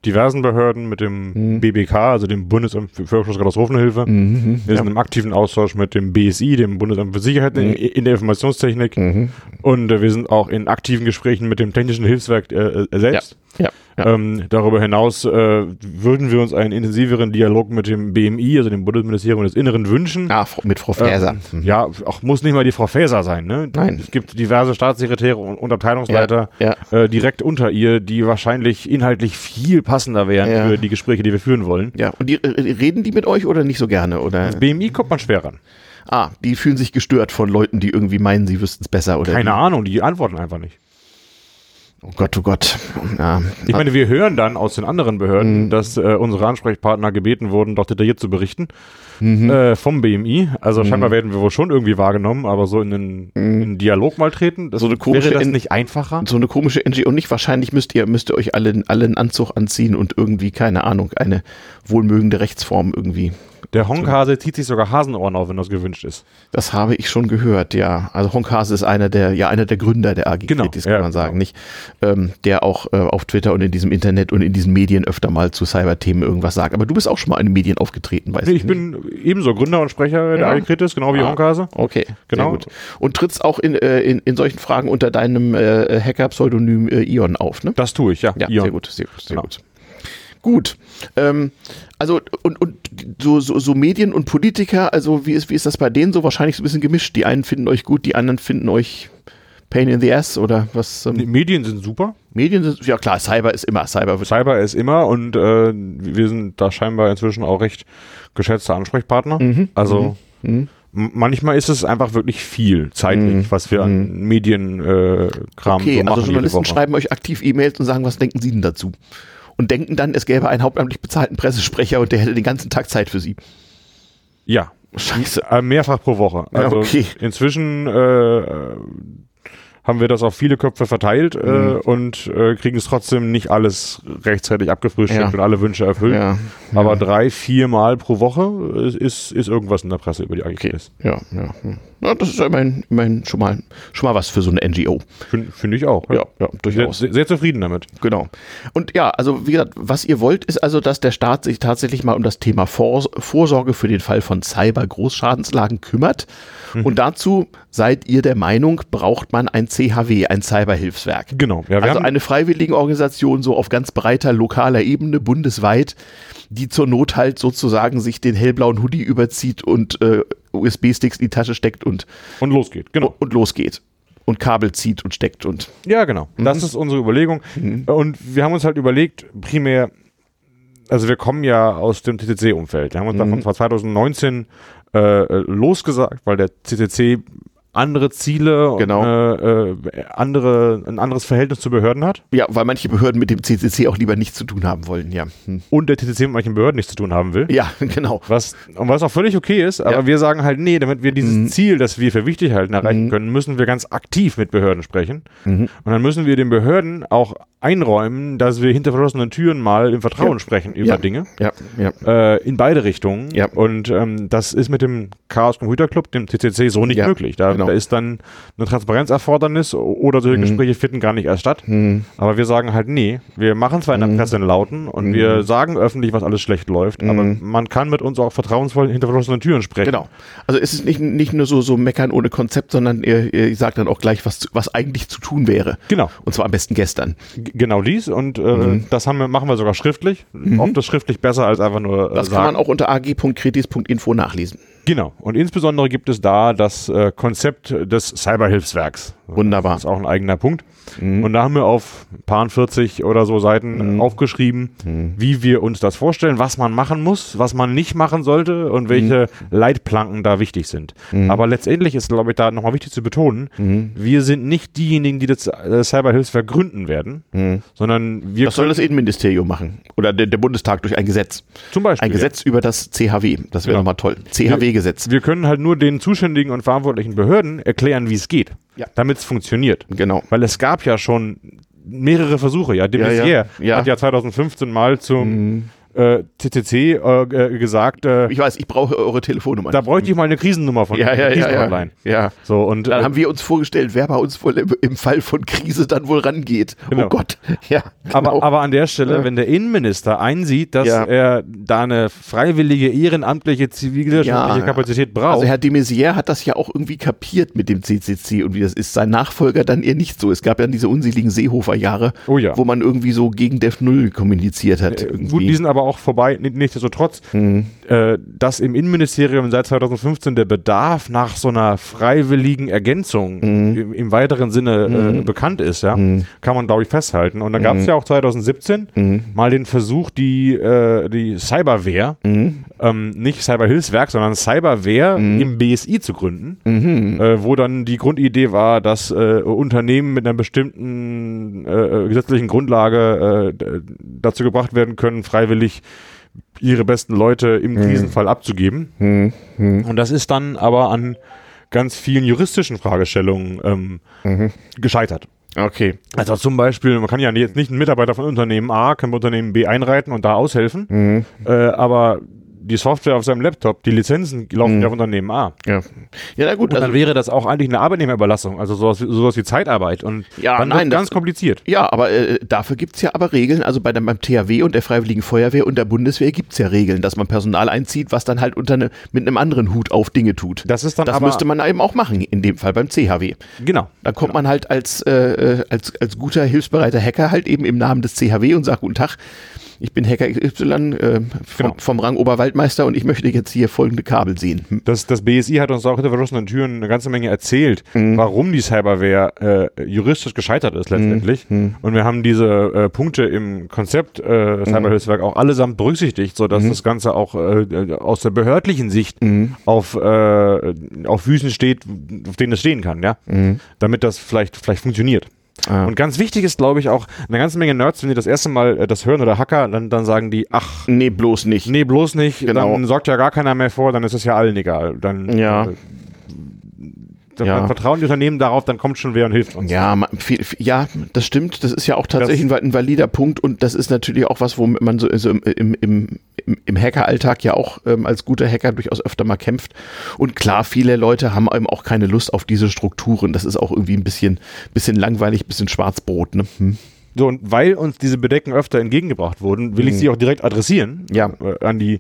diversen Behörden, mit dem mhm. BBK, also dem Bundesamt für Katastrophenhilfe. Mhm, mhm, wir sind im aktiven Austausch mit dem BSI, dem Bundesamt für Sicherheit mhm. in, der Informationstechnik. Mhm. Und äh, wir sind auch in aktiven Gesprächen mit dem Technischen Hilfswerk äh, äh selbst. Ja. Ja. Ja. Ähm, darüber hinaus äh, würden wir uns einen intensiveren Dialog mit dem BMI, also dem Bundesministerium des Inneren, wünschen. Ah, mit Frau Faeser. Äh, ja, auch muss nicht mal die Frau Faeser sein. Ne? Nein. Es gibt diverse Staatssekretäre und, und Abteilungsleiter ja, ja. Äh, direkt unter ihr, die wahrscheinlich inhaltlich viel passender wären für die Gespräche, die wir führen wollen. Ja, und die, äh, reden die mit euch oder nicht so gerne? Oder? Das BMI kommt man schwer ran. Ah, die fühlen sich gestört von Leuten, die irgendwie meinen, sie wüssten es besser oder Keine wie? Ahnung, die antworten einfach nicht. Oh Gott, oh Gott. Ja. Ich meine, wir hören dann aus den anderen Behörden, mhm. dass äh, unsere Ansprechpartner gebeten wurden, doch detailliert zu berichten mhm. äh, vom BMI. Also mhm. scheinbar werden wir wohl schon irgendwie wahrgenommen, aber so in den, mhm. in den Dialog mal treten, das so eine komische wäre das nicht einfacher? So eine komische NGO nicht. Wahrscheinlich müsst ihr, müsst ihr euch alle, alle einen Anzug anziehen und irgendwie, keine Ahnung, eine wohlmögende Rechtsform irgendwie der Honkhase zieht sich sogar Hasenohren auf, wenn das gewünscht ist. Das habe ich schon gehört, ja. Also Honkhase ist einer der, ja, einer der Gründer der AG genau, Kritis, kann ja, man sagen, genau. nicht? Ähm, der auch äh, auf Twitter und in diesem Internet und in diesen Medien öfter mal zu Cyberthemen irgendwas sagt. Aber du bist auch schon mal in den Medien aufgetreten, weißt nee, Ich bin ebenso Gründer und Sprecher der AG Kritis, genau wie ah, Honkhase. Okay, genau. gut. Und trittst auch in, äh, in, in solchen Fragen unter deinem äh, Hacker-Pseudonym äh, Ion auf, ne? Das tue ich, ja. Ja, Ion. sehr gut, sehr gut, sehr genau. gut. Gut. Ähm, also und, und so, so, so Medien und Politiker, also wie ist, wie ist das bei denen so? Wahrscheinlich so ein bisschen gemischt. Die einen finden euch gut, die anderen finden euch Pain in the Ass oder was? Ähm? Medien sind super. Medien sind, ja klar, Cyber ist immer. Cyber, Cyber ist immer und äh, wir sind da scheinbar inzwischen auch recht geschätzte Ansprechpartner. Mhm. Also mhm. mhm. manchmal ist es einfach wirklich viel zeitlich, mhm. was wir an mhm. Medienkram äh, okay, so machen. Also Journalisten schreiben euch aktiv E-Mails und sagen, was denken sie denn dazu? Und denken dann, es gäbe einen hauptamtlich bezahlten Pressesprecher und der hätte den ganzen Tag Zeit für sie. Ja. Scheiße. Äh, mehrfach pro Woche. Also okay. inzwischen äh, haben wir das auf viele Köpfe verteilt äh, mhm. und äh, kriegen es trotzdem nicht alles rechtzeitig abgefrühstückt ja. und alle Wünsche erfüllt. Ja. Aber ja. drei, vier Mal pro Woche ist, ist irgendwas in der Presse über die AGBs. Okay. Ja, ja. Ja, das ist immerhin, immerhin schon, mal, schon mal was für so eine NGO. Finde find ich auch. Ja, ja, durchaus. Sehr, sehr, zufrieden damit. Genau. Und ja, also wie gesagt, was ihr wollt, ist also, dass der Staat sich tatsächlich mal um das Thema Vor Vorsorge für den Fall von Cyber-Großschadenslagen kümmert. Mhm. Und dazu seid ihr der Meinung, braucht man ein CHW, ein Cyberhilfswerk. Genau. Ja, also eine freiwillige Organisation so auf ganz breiter lokaler Ebene, bundesweit, die zur Not halt sozusagen sich den hellblauen Hoodie überzieht und äh, USB-Sticks in die Tasche steckt und und losgeht, genau. Und, losgeht und Kabel zieht und steckt und. Ja, genau. Mhm. Das ist unsere Überlegung. Mhm. Und wir haben uns halt überlegt, primär, also wir kommen ja aus dem TTC-Umfeld. Wir haben uns mhm. davon 2019 äh, losgesagt, weil der CCC andere Ziele genau. und äh, äh, andere, ein anderes Verhältnis zu Behörden hat. Ja, weil manche Behörden mit dem CCC auch lieber nichts zu tun haben wollen, ja. Hm. Und der CCC mit manchen Behörden nichts zu tun haben will. Ja, genau. Was, und was auch völlig okay ist, aber ja. wir sagen halt, nee, damit wir dieses mhm. Ziel, das wir für wichtig halten, erreichen mhm. können, müssen wir ganz aktiv mit Behörden sprechen. Mhm. Und dann müssen wir den Behörden auch einräumen, dass wir hinter verschlossenen Türen mal im Vertrauen ja. sprechen über ja. Dinge. Ja. Ja. Äh, in beide Richtungen. Ja. Und ähm, das ist mit dem Chaos Computer Club, dem CCC, so nicht möglich. Da, genau. Da, ist dann eine Transparenzerfordernis oder solche mhm. Gespräche finden gar nicht erst statt. Mhm. Aber wir sagen halt, nee, wir machen zwar in der mhm. Presse einen Lauten und mhm. wir sagen öffentlich, was alles schlecht läuft, aber mhm. man kann mit uns auch vertrauensvoll hinter verschlossenen Türen sprechen. Genau. Also es ist nicht, nicht nur so, so meckern ohne Konzept, sondern ihr, ihr sagt dann auch gleich, was, was eigentlich zu tun wäre. Genau. Und zwar am besten gestern genau dies und äh, mhm. das haben wir, machen wir sogar schriftlich. Mhm. Oft ist schriftlich besser als einfach nur. Äh, das sagen. kann man auch unter ag.kritis.info nachlesen. Genau. Und insbesondere gibt es da das äh, Konzept des Cyberhilfswerks. Wunderbar. Das ist auch ein eigener Punkt. Mhm. Und da haben wir auf paar 40 oder so Seiten mhm. aufgeschrieben, mhm. wie wir uns das vorstellen, was man machen muss, was man nicht machen sollte und welche mhm. Leitplanken da wichtig sind. Mhm. Aber letztendlich ist, glaube ich, da nochmal wichtig zu betonen, mhm. wir sind nicht diejenigen, die das äh, Cyberhilfswerk gründen werden, sondern wir. Das soll das Innenministerium machen. Oder der, der, Bundestag durch ein Gesetz. Zum Beispiel. Ein Gesetz ja. über das CHW. Das wäre genau. nochmal toll. CHW-Gesetz. Wir, wir können halt nur den zuständigen und verantwortlichen Behörden erklären, wie es geht. Ja. Damit es funktioniert. Genau. Weil es gab ja schon mehrere Versuche. Ja, de ja. ja. hat ja 2015 mal zum mhm äh, TTC äh, gesagt. Äh, ich weiß, ich brauche eure Telefonnummer. Da bräuchte ich mal eine Krisennummer von ja, ja, ja, ja, ja. So und dann äh, haben wir uns vorgestellt, wer bei uns wohl im, im, Fall von Krise dann wohl rangeht. Oh genau. Oh Gott. Ja. Genau. Aber, aber an der Stelle, wenn der Innenminister einsieht, dass er da eine freiwillige ehrenamtliche zivilgesellschaftliche. Kapazität braucht. Also Herr de Maizière hat das ja auch irgendwie kapiert mit dem CCC und wie das ist. Sein Nachfolger dann eher nicht so. Es gab ja diese unseligen Seehofer-Jahre, oh wo man irgendwie so gegen Def Null kommuniziert hat. Äh, gut, die sind aber auch vorbei. Nichtsdestotrotz, mhm. äh, dass im Innenministerium seit 2015 der Bedarf nach so einer freiwilligen Ergänzung mhm. im, im, weiteren Sinne äh, mhm. bekannt ist, ja, mhm. kann man, glaube ich, festhalten. Und dann gab es mhm. ja auch 2017 mhm. mal den Versuch, die, äh, die Cyberwehr, ähm, nicht Cyberhilfswerk, sondern Cyberwehr im BSI zu gründen, äh, wo dann die Grundidee war, dass äh, Unternehmen mit einer bestimmten äh, gesetzlichen Grundlage dazu gebracht werden können, freiwillig ihre besten Leute im hm. Krisenfall abzugeben. Hm. Hm. Und das ist dann aber an ganz vielen juristischen Fragestellungen ähm, mhm. gescheitert. Okay. Also zum Beispiel, man kann ja jetzt nicht einen Mitarbeiter von Unternehmen A, kann Unternehmen B einreiten und da aushelfen, mhm. äh, aber die Software auf seinem Laptop, die Lizenzen laufen mhm. ja auf Unternehmen A. Ja, ja na gut. Und dann also, wäre das auch eigentlich eine Arbeitnehmerüberlassung, also sowas, sowas wie Zeitarbeit. Und ja, dann nein, ganz das, kompliziert. Ja, aber äh, dafür gibt es ja aber Regeln. Also bei dem, beim THW und der Freiwilligen Feuerwehr und der Bundeswehr gibt es ja Regeln, dass man Personal einzieht, was dann halt unter ne, mit einem anderen Hut auf Dinge tut. Das ist dann Das aber, müsste man eben auch machen, in dem Fall beim CHW. Genau. Da kommt genau. man halt als, äh, äh, als, als guter, hilfsbereiter Hacker halt eben im Namen des CHW und sagt, guten Tag, ich bin Hacker XY äh, vom, genau. vom, Rang Oberwaldmeister und ich möchte jetzt hier folgende Kabel sehen. Hm. Das, das BSI hat uns auch hinter verschlossenen Türen eine ganze Menge erzählt, mhm. warum die Cyberware äh, juristisch gescheitert ist letztendlich. Mhm. mhm. Und wir haben diese äh, Punkte im Konzept äh, Cyberhilfswerk mhm. auch allesamt berücksichtigt, sodass mhm. das Ganze auch äh, aus der behördlichen Sicht mhm. auf, äh, auf Füßen steht, auf denen es stehen kann, ja. Damit das vielleicht, vielleicht funktioniert. Ah. Und ganz wichtig ist, glaube ich, auch eine ganze Menge Nerds, wenn die das erste Mal äh, das hören oder Hacker, dann, dann sagen die, ach. Nee, bloß nicht. Nee, bloß nicht. Genau. Dann sorgt ja gar keiner mehr vor, dann ist es ja allen egal. Dann, ja. Äh, ja. Dann vertrauen die Unternehmen darauf, dann kommt schon wer und hilft uns. Ja, man, viel, ja, das stimmt. Das ist ja auch tatsächlich das, ein valider Punkt und das ist natürlich auch was, wo man so, so im, im, im, im Hackeralltag ja auch ähm, als guter Hacker durchaus öfter mal kämpft. Und klar, viele Leute haben eben auch keine Lust auf diese Strukturen. Das ist auch irgendwie ein bisschen, bisschen langweilig, bisschen Schwarzbrot. Ne? Hm. So, und weil uns diese Bedecken öfter entgegengebracht wurden, will ich hm. sie auch direkt adressieren. Ja. Äh, an die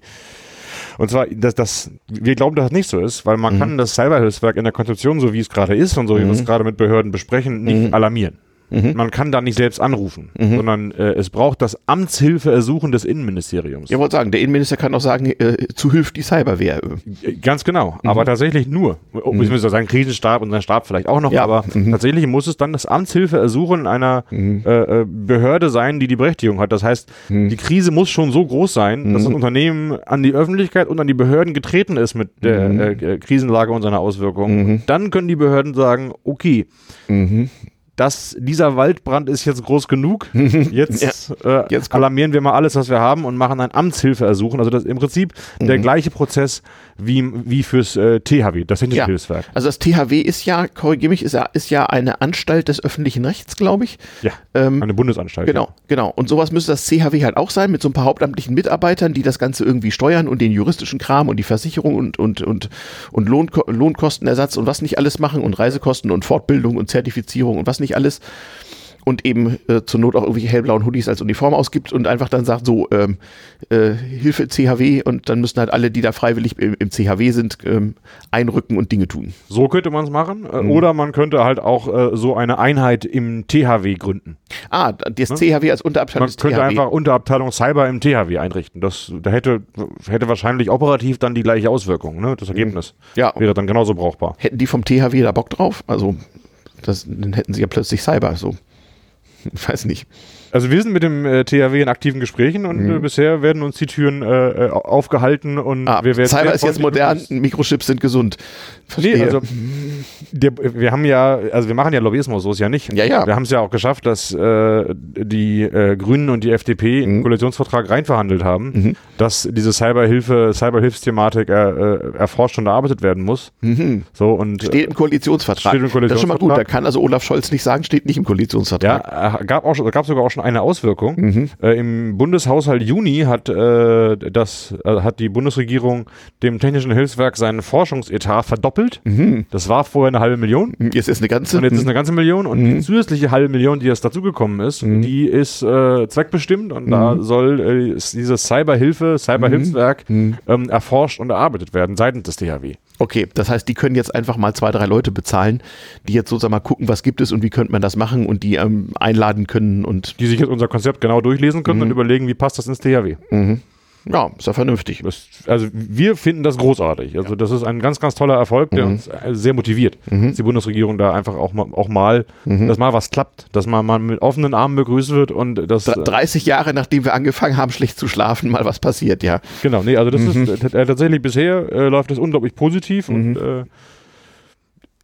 und zwar, dass das, wir glauben, dass das nicht so ist, weil man mhm. kann das Cyberhilfswerk in der Konzeption, so wie es gerade ist und so wie wir es mhm. gerade mit Behörden besprechen, nicht mhm. alarmieren. Mhm. Man kann da nicht selbst anrufen, mhm. sondern äh, es braucht das Amtshilfeersuchen des Innenministeriums. Ich wollte sagen, der Innenminister kann auch sagen, äh, zu Hilfe die Cyberwehr. Äh, ganz genau, mhm. aber tatsächlich nur. Mhm. Ich muss sagen, Krisenstab und sein Stab vielleicht auch noch, ja. aber mhm. tatsächlich muss es dann das Amtshilfeersuchen einer mhm. äh, äh, Behörde sein, die die Berechtigung hat. Das heißt, mhm. die Krise muss schon so groß sein, dass das Unternehmen an die Öffentlichkeit und an die Behörden getreten ist mit der äh, Krisenlage und seiner Auswirkungen. Dann können die Behörden sagen, okay, dass dieser Waldbrand ist jetzt groß genug. Jetzt, ja, äh, jetzt alarmieren wir mal alles, was wir haben und machen ein Amtshilfeersuchen. Also das ist im Prinzip mhm. der gleiche Prozess wie, wie fürs äh, THW, das Technische ja. Hilfswerk. Also das THW ist ja, korrigiere mich, ist ja, ist ja eine Anstalt des öffentlichen Rechts, glaube ich. Ja, ähm, eine Bundesanstalt. Genau, ja. genau. Und sowas müsste das CHW halt auch sein, mit so ein paar hauptamtlichen Mitarbeitern, die das Ganze irgendwie steuern und den juristischen Kram und die Versicherung und, und, und, und Lohn, Lohnkostenersatz und was nicht alles machen und Reisekosten und Fortbildung und Zertifizierung und was nicht alles und eben äh, zur Not auch irgendwelche hellblauen Hoodies als Uniform ausgibt und einfach dann sagt, so, ähm, äh, Hilfe CHW und dann müssen halt alle, die da freiwillig im, im CHW sind, ähm, einrücken und Dinge tun. So könnte man es machen. Äh, mhm. Oder man könnte halt auch äh, so eine Einheit im THW gründen. Ah, das ne? THW als Unterabteilung Man könnte THW. einfach Unterabteilung Cyber im THW einrichten. Das da hätte, hätte wahrscheinlich operativ dann die gleiche Auswirkung, ne? Das Ergebnis mhm. ja. wäre dann genauso brauchbar. Hätten die vom THW da Bock drauf? Also das, dann hätten sie ja plötzlich Cyber so. Ich weiß nicht. Also wir sind mit dem äh, THW in aktiven Gesprächen und mhm. äh, bisher werden uns die Türen äh, äh aufgehalten und ah, wir werden. Cyber ist jetzt modern, Mikrochips sind gesund. Verstehe. Nee, also der, wir haben ja, also wir machen ja Lobbyismus, so ist ja nicht. Ja, ja. Wir haben es ja auch geschafft, dass äh, die äh, Grünen und die FDP mhm. einen Koalitionsvertrag reinverhandelt haben, mhm. dass diese Cyberhilfe, Cyberhilfsthematik äh, erforscht und erarbeitet werden muss. Mhm. So und steht im Koalitionsvertrag. Steht im Koalitionsvertrag. Das ist schon mal gut. Da kann also Olaf Scholz nicht sagen, steht nicht im Koalitionsvertrag. Ja, gab auch gab sogar auch schon eine Auswirkung. Mhm. Äh, Im Bundeshaushalt Juni hat, äh, das, äh, hat die Bundesregierung dem Technischen Hilfswerk seinen Forschungsetat verdoppelt. Mhm. Das war vorher eine halbe Million. Jetzt ist eine ganze. Und jetzt ist eine ganze Million. Und die mhm. zusätzliche halbe Million, die jetzt dazugekommen ist, mhm. die ist äh, zweckbestimmt. Und da mhm. soll äh, dieses Cyberhilfe, Cyberhilfswerk ähm, erforscht und erarbeitet werden seitens des THW. Okay, das heißt, die können jetzt einfach mal zwei, drei Leute bezahlen, die jetzt sozusagen mal gucken, was gibt es und wie könnte man das machen und die ähm, einladen können und. Die sich jetzt unser Konzept genau durchlesen können mhm. und überlegen, wie passt das ins THW. Mhm. Ja, ist ja vernünftig. Das, also wir finden das großartig. Also das ist ein ganz, ganz toller Erfolg, der mhm. uns äh, sehr motiviert, mhm. dass die Bundesregierung da einfach auch mal, auch mal mhm. dass mal was klappt, dass man mal mit offenen Armen begrüßt wird und das. 30 Jahre nachdem wir angefangen haben, schlecht zu schlafen, mal was passiert, ja. Genau, nee, also das ist mhm. äh, tatsächlich bisher äh, läuft das unglaublich positiv und mhm. äh,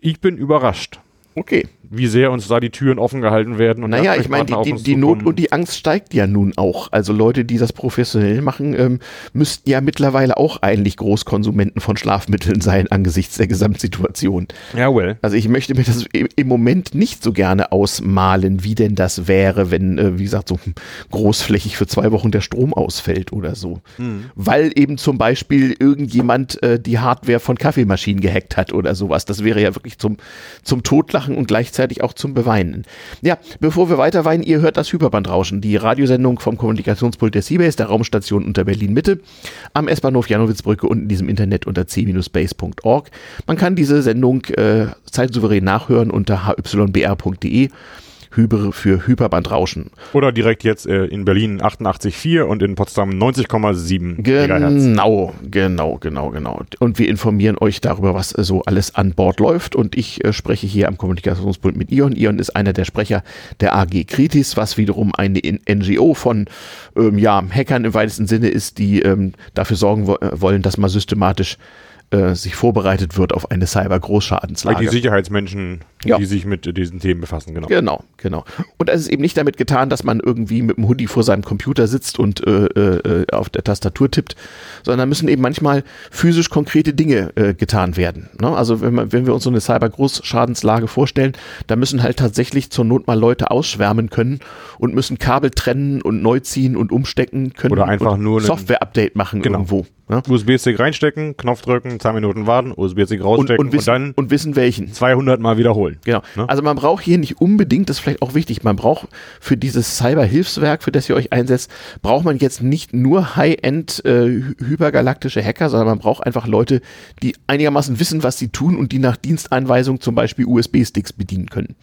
ich bin überrascht. Okay wie sehr uns da die Türen offen gehalten werden. Und naja, ich meine, die, die, die Not und die Angst steigt ja nun auch. Also Leute, die das professionell machen, ähm, müssten ja mittlerweile auch eigentlich Großkonsumenten von Schlafmitteln sein angesichts der Gesamtsituation. Ja, well. Also ich möchte mir das im Moment nicht so gerne ausmalen, wie denn das wäre, wenn, äh, wie gesagt, so großflächig für zwei Wochen der Strom ausfällt oder so. Mhm. Weil eben zum Beispiel irgendjemand äh, die Hardware von Kaffeemaschinen gehackt hat oder sowas. Das wäre ja wirklich zum, zum Totlachen und gleichzeitig gleichzeitig auch zum Beweinen. Ja, bevor wir weiter weinen, ihr hört das Hyperbandrauschen, die Radiosendung vom Kommunikationspult der Seabase, der Raumstation unter Berlin Mitte, am S-Bahnhof Janowitzbrücke und in diesem Internet unter c-base.org. Man kann diese Sendung äh, zeitsouverän nachhören unter hybr.de Hyper für Hyperbandrauschen. Oder direkt jetzt äh, in Berlin 88,4 und in Potsdam 90,7 Genau, genau, genau, genau. Und wir informieren euch darüber, was äh, so alles an Bord läuft. Und ich äh, spreche hier am Kommunikationspunkt mit Ion. Ion ist einer der Sprecher der AG Kritis, was wiederum eine NGO von ähm, ja, Hackern im weitesten Sinne ist, die ähm, dafür sorgen wo äh, wollen, dass man systematisch äh, sich vorbereitet wird auf eine Cyber-Großschadenslage. Die Sicherheitsmenschen, ja. die sich mit diesen Themen befassen, genau. Genau, genau. Und es ist eben nicht damit getan, dass man irgendwie mit dem Hoodie vor seinem Computer sitzt und äh, äh, auf der Tastatur tippt, sondern müssen eben manchmal physisch konkrete Dinge äh, getan werden. Ne? Also wenn, man, wenn wir uns so eine Cyber-Großschadenslage vorstellen, da müssen halt tatsächlich zur Not mal Leute ausschwärmen können und müssen Kabel trennen und neu ziehen und umstecken können. Oder einfach nur Software-Update machen genau. irgendwo. Ne? USB-Stick reinstecken, Knopf drücken, zwei Minuten warten, USB-Stick rausstecken und, und, wissen, und, dann und wissen welchen. 200 Mal wiederholen. Genau. Ne? Also man braucht hier nicht unbedingt, das ist vielleicht auch wichtig, man braucht für dieses Cyber-Hilfswerk, für das ihr euch einsetzt, braucht man jetzt nicht nur High-End äh, hypergalaktische Hacker, sondern man braucht einfach Leute, die einigermaßen wissen, was sie tun und die nach Diensteinweisung zum Beispiel USB-Sticks bedienen können.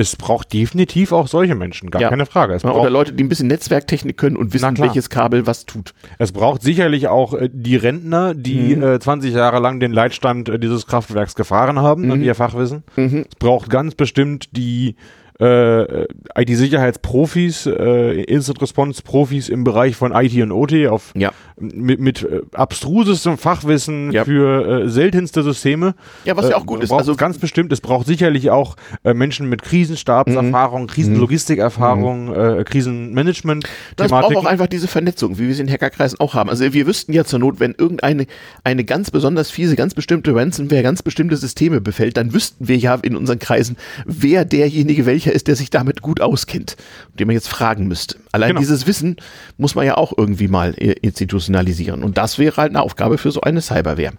Es braucht definitiv auch solche Menschen, gar ja. keine Frage. Es Oder Leute, die ein bisschen Netzwerktechnik können und wissen, welches Kabel was tut. Es braucht sicherlich auch äh, die Rentner, die mhm. äh, 20 Jahre lang den Leitstand äh, dieses Kraftwerks gefahren haben mhm. und ihr Fachwissen. Mhm. Es braucht ganz bestimmt die äh, IT-Sicherheitsprofis, äh, Instant Response-Profis im Bereich von IT und OT auf ja. mit, mit äh, abstrusestem Fachwissen ja. für äh, seltenste Systeme. Ja, was ja auch gut ist. Also ganz bestimmt, es braucht sicherlich auch äh, Menschen mit Krisenstabserfahrung, mhm. Krisenlogistikerfahrung, mhm. äh, Krisenmanagement. Das braucht auch einfach diese Vernetzung, wie wir sie in Hackerkreisen auch haben. Also wir wüssten ja zur Not, wenn irgendeine eine ganz besonders fiese, ganz bestimmte Ransomware ganz bestimmte Systeme befällt, dann wüssten wir ja in unseren Kreisen, wer derjenige welcher welcher ist, der sich damit gut auskennt, den man jetzt fragen müsste. Allein genau. dieses Wissen muss man ja auch irgendwie mal institutionalisieren. Und das wäre halt eine Aufgabe für so eine Cyberwehr.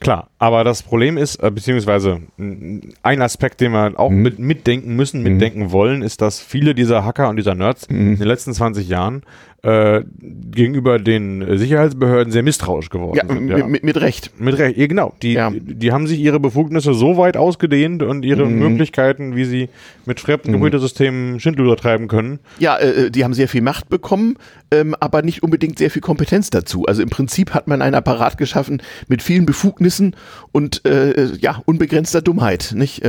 Klar, aber das Problem ist, äh, beziehungsweise ein Aspekt, den wir auch mhm. mit, mitdenken müssen, mhm. mitdenken wollen, ist, dass viele dieser Hacker und dieser Nerds mhm. in den letzten 20 Jahren äh, gegenüber den Sicherheitsbehörden sehr misstrauisch geworden ja, sind. Ja. Mit, mit Recht. Mit Recht, ja, genau. Die, ja. die haben sich ihre Befugnisse so weit ausgedehnt und ihre mhm. Möglichkeiten, wie sie mit fremden mhm. Computersystemen Schindluder treiben können. Ja, äh, die haben sehr viel Macht bekommen, ähm, aber nicht unbedingt sehr viel Kompetenz dazu. Also im Prinzip hat man einen Apparat geschaffen mit vielen Befugnissen und äh, ja, unbegrenzter Dummheit, nicht?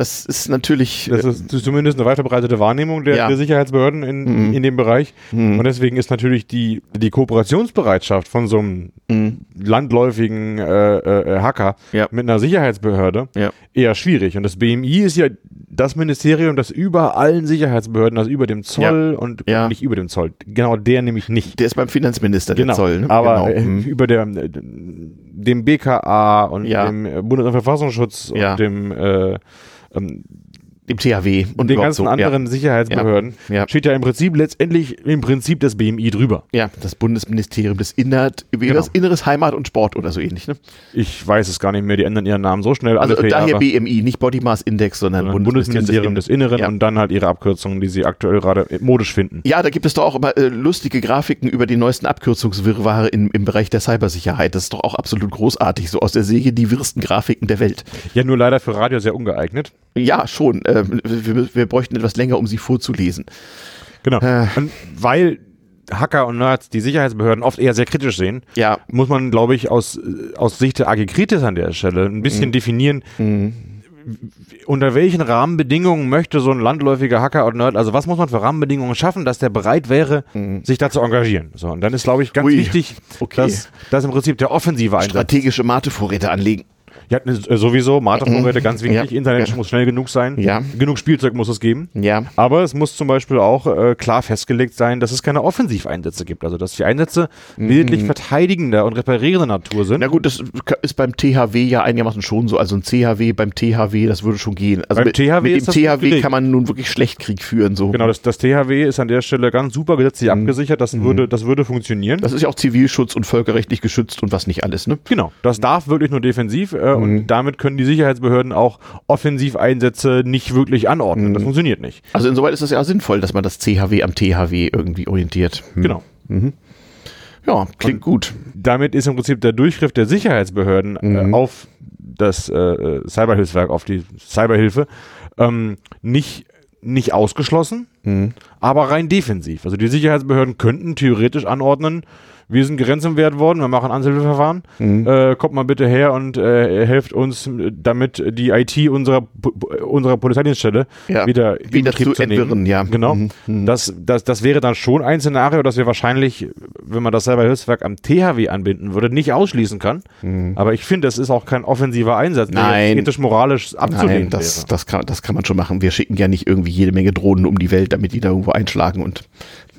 Äh, das ist natürlich. Das ist zumindest eine weiter verbreitete Wahrnehmung der, ja. der Sicherheitsbehörden in, mhm. in dem Bereich. Mhm. Und deswegen ist natürlich die, die Kooperationsbereitschaft von so einem mhm. landläufigen äh, äh, Hacker ja. mit einer Sicherheitsbehörde ja. eher schwierig. Und das BMI ist ja das Ministerium, das über allen Sicherheitsbehörden, also über dem Zoll und nicht über dem Zoll. Genau der nämlich nicht. Der ist beim Finanzminister, genau. der Zoll. Ne? Aber genau. äh, mhm. über der, dem BKA und dem Bundesverfassungsschutz und dem äh, ähm, dem THW und den ganzen so. anderen ja. Sicherheitsbehörden ja. steht ja im Prinzip letztendlich im Prinzip das BMI drüber. Ja, das Bundesministerium des Innert, genau. Inneres Heimat und Sport oder so ähnlich. Ne? Ich weiß es gar nicht mehr, die ändern ihren Namen so schnell. Also daher Jahre. BMI, nicht Body Mass Index, sondern, sondern Bundesministerium, des, Inneren ja. und dann halt ihre Abkürzungen, die sie aktuell gerade modisch finden. Ja, da gibt es doch auch immer äh, lustige Grafiken über die neuesten Abkürzungswirrware im, im Bereich der Cybersicherheit. Das ist doch auch absolut großartig, so aus der Säge die wirsten Grafiken der Welt. Ja, nur leider für Radio sehr ungeeignet. Ja, schon. Äh, wir, wir, bräuchten etwas länger, um sie vorzulesen. Genau. Äh. Und weil Hacker und Nerds die Sicherheitsbehörden oft eher sehr kritisch sehen, ja. muss man, glaube ich, aus, aus Sicht der AG Kritis an der Stelle ein bisschen mhm. definieren, mhm. unter welchen Rahmenbedingungen möchte so ein landläufiger Hacker und Nerd, also was muss man für Rahmenbedingungen schaffen, dass der bereit wäre, mhm. sich da zu engagieren. So, und dann ist, glaube ich, ganz Ui. wichtig, okay. dass, dass im Prinzip der offensive Einsatz strategische Matevorräte anlegen. Ja, äh, sowieso, Martervorräte, ganz wichtig. Ja. Internet muss schnell genug sein. Ja. Genug Spielzeug muss es geben. Ja. Aber es muss zum Beispiel auch äh, klar festgelegt sein, dass es keine Offensiveinsätze gibt. Also, dass die Einsätze mhm. bildlich verteidigender und reparierender Natur sind. Na gut, das ist beim THW ja einigermaßen schon so. Also ein CHW beim THW, das würde schon gehen. Also beim mit, THW mit dem THW kann man nun wirklich schlecht Krieg führen. So. Genau, das, das THW ist an der Stelle ganz super gesetzlich mhm. abgesichert. Das, mhm. würde, das würde funktionieren. Das ist ja auch Zivilschutz und völkerrechtlich geschützt und was nicht alles. Ne? Genau, das darf wirklich nur defensiv äh, und damit können die Sicherheitsbehörden auch Offensiveinsätze nicht wirklich anordnen. Das mhm. funktioniert nicht. Also insoweit ist es ja sinnvoll, dass man das CHW am THW irgendwie orientiert. Hm. Genau. Mhm. Ja, klingt Und gut. Damit ist im Prinzip der Durchgriff der Sicherheitsbehörden äh, mhm. äh, auf das äh, Cyberhilfswerk, auf die Cyberhilfe, ähm, nicht nicht ausgeschlossen, Mhm. aber rein defensiv. Also die Sicherheitsbehörden könnten theoretisch anordnen, wir sind Grenzen wert worden, wir machen Anhilfeverfahren, Mhm. äh, kommt mal bitte her und äh, helft uns, damit die IT unserer, unserer Polizeidienststelle Ja, wieder, in wieder zu nehmen. entwirren, ja. Genau. Mhm. Mhm. Das, das, das wäre dann schon ein Szenario, das wir wahrscheinlich, wenn man das selber Hilfswerk am THW anbinden würde, nicht ausschließen kann. Aber ich finde, das ist auch kein offensiver Einsatz, Mhm. Nein. ethisch-moralisch abzulehnen Nein, das, wäre. das, kann, das kann man schon machen. Wir schicken ja nicht irgendwie jede Menge Drohnen um die Welt, damit die da irgendwo einschlagen und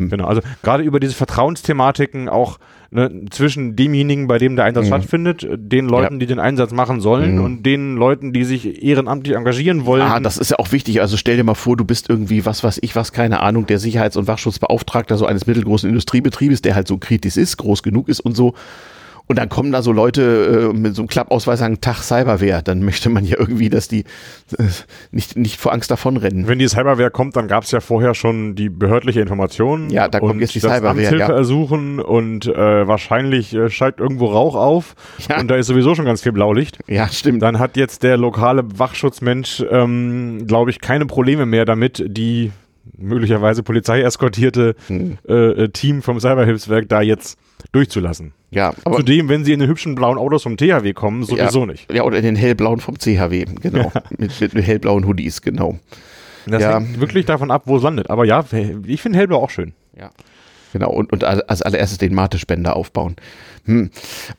Genau, also gerade über diese Vertrauensthematiken auch ne, zwischen demjenigen, bei dem der Einsatz stattfindet, äh, den Leuten, Mhm. Ja. die den Einsatz machen sollen Mhm. und den Leuten, die sich ehrenamtlich engagieren wollen. Ah, das ist ja auch wichtig. Also stell dir mal vor, du bist irgendwie, was weiß ich, was, keine Ahnung, der Sicherheits- und Wachschutzbeauftragter so eines mittelgroßen Industriebetriebes, der halt so kritisch ist, groß genug ist und so. Und dann kommen da so Leute äh, mit so einem Klappausweis sagen, Tag Cyberwehr. Dann möchte man ja irgendwie, dass die äh, nicht, nicht vor Angst davonrennen. Wenn die Cyberwehr kommt, dann gab es ja vorher schon die behördliche Information. Ja, da kommt jetzt die Cyberwehr, Amtshilfe ja. ersuchen und äh, wahrscheinlich äh, steigt irgendwo Rauch auf Ja. und da ist sowieso schon ganz viel Blaulicht. Ja, stimmt. Dann hat jetzt der lokale Wachschutzmensch, ähm, glaube ich, keine Probleme mehr damit, die möglicherweise Polizei eskortierte Hm. äh, äh, Team vom Cyberhilfswerk da jetzt durchzulassen. Ja, aber Zudem, wenn sie in den hübschen blauen Autos vom THW kommen, sowieso ja, nicht. Ja, oder in den hellblauen vom CHW, genau. Mit, mit, mit hellblauen Hoodies, genau. Das Ja. hängt wirklich davon ab, wo es landet. Aber ja, ich finde Hellblau auch schön. Ja. Genau, und, und als als allererstes den Mate-Spender aufbauen. Hm.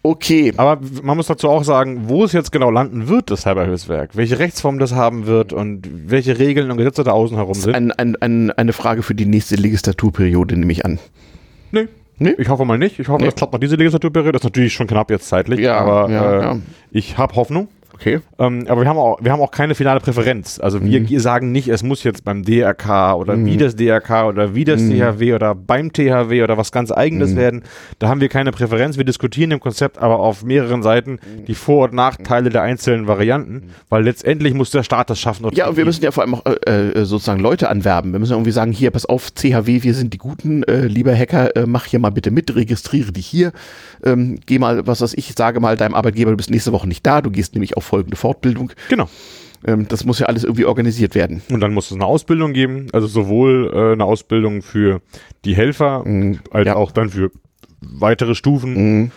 Okay. Aber man muss dazu auch sagen, wo es jetzt genau landen wird, das Cyberhilfswerk, welche Rechtsform das haben wird und welche Regeln und Gesetze da außen herum sind. Ein, ein, ein, eine Frage für die nächste Legislaturperiode, nehme ich an. Nee. Nee? Ich hoffe mal nicht. Ich hoffe, Nee. das klappt noch diese Legislaturperiode. Das ist natürlich schon knapp jetzt zeitlich, Ja, aber ja, äh, ja. ich habe Hoffnung. Okay. Ähm, aber wir haben, auch, wir haben auch keine finale Präferenz. Also wir Mhm. sagen nicht, es muss jetzt beim DRK oder wie das DRK oder wie das Mhm. THW oder beim THW oder was ganz eigenes werden. Da haben wir keine Präferenz. Wir diskutieren im Konzept aber auf mehreren Seiten Mhm. die Vor- und Nachteile der einzelnen Varianten, weil letztendlich muss der Staat das schaffen. Ja, und wir müssen ja vor allem auch äh, äh, sozusagen Leute anwerben. Wir müssen irgendwie sagen, hier, pass auf, CHW, wir sind die Guten, äh, lieber Hacker, äh, mach hier mal bitte mit, registriere dich hier, ähm, geh mal, was weiß ich, sage mal deinem Arbeitgeber, du bist nächste Woche nicht da, du gehst nämlich auf folgende Fortbildung. Genau. Ähm, das muss ja alles irgendwie organisiert werden. Und dann muss es eine Ausbildung geben, also sowohl äh, eine Ausbildung für die Helfer als ja. auch dann für weitere Stufen. Mhm.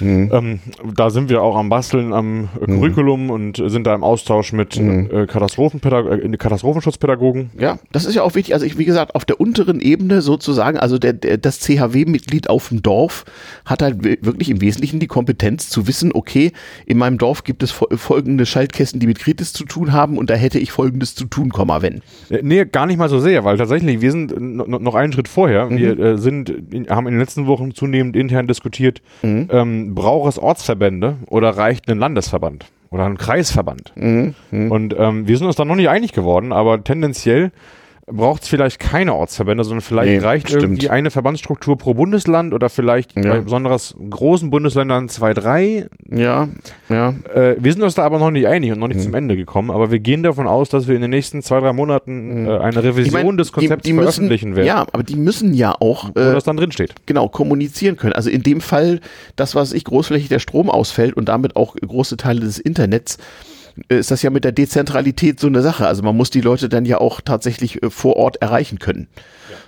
Ähm, da sind wir auch am Basteln am äh, Curriculum und sind da im Austausch mit äh, Katastrophenpädag äh, Katastrophenschutzpädagogen. Ja, das ist ja auch wichtig. Also ich, wie gesagt, auf der unteren Ebene sozusagen, also der, der, das CHW-Mitglied auf dem Dorf hat halt wi- wirklich im Wesentlichen die Kompetenz zu wissen, okay, in meinem Dorf gibt es fol- folgende Schaltkästen, die mit Kritis zu tun haben und da hätte ich folgendes zu tun, Komma, wenn. Äh, nee, gar nicht mal so sehr, weil tatsächlich, wir sind no- no- noch einen Schritt vorher. Wir äh, sind, in, haben in den letzten Wochen zunehmend intern diskutiert, ähm, braucht es Ortsverbände oder reicht ein Landesverband oder ein Kreisverband? Und ähm, wir sind uns da noch nicht einig geworden, aber tendenziell braucht es vielleicht keine Ortsverbände, sondern vielleicht Nee, reicht stimmt. irgendwie eine Verbandsstruktur pro Bundesland oder vielleicht Ja. bei besonders großen Bundesländern zwei, drei. Ja, ja. Äh, wir sind uns da aber noch nicht einig und noch nicht Mhm. zum Ende gekommen, aber wir gehen davon aus, dass wir in den nächsten zwei, drei Monaten äh, eine Revision. Ich mein, des Konzepts die, die müssen, veröffentlichen werden, Ja, aber die müssen ja auch wo äh, das dann drin steht. genau kommunizieren können. Also in dem Fall, das, was ich großflächig der Strom ausfällt und damit auch große Teile des Internets, ist das ja mit der Dezentralität so eine Sache. Also man muss die Leute dann ja auch tatsächlich äh, vor Ort erreichen können.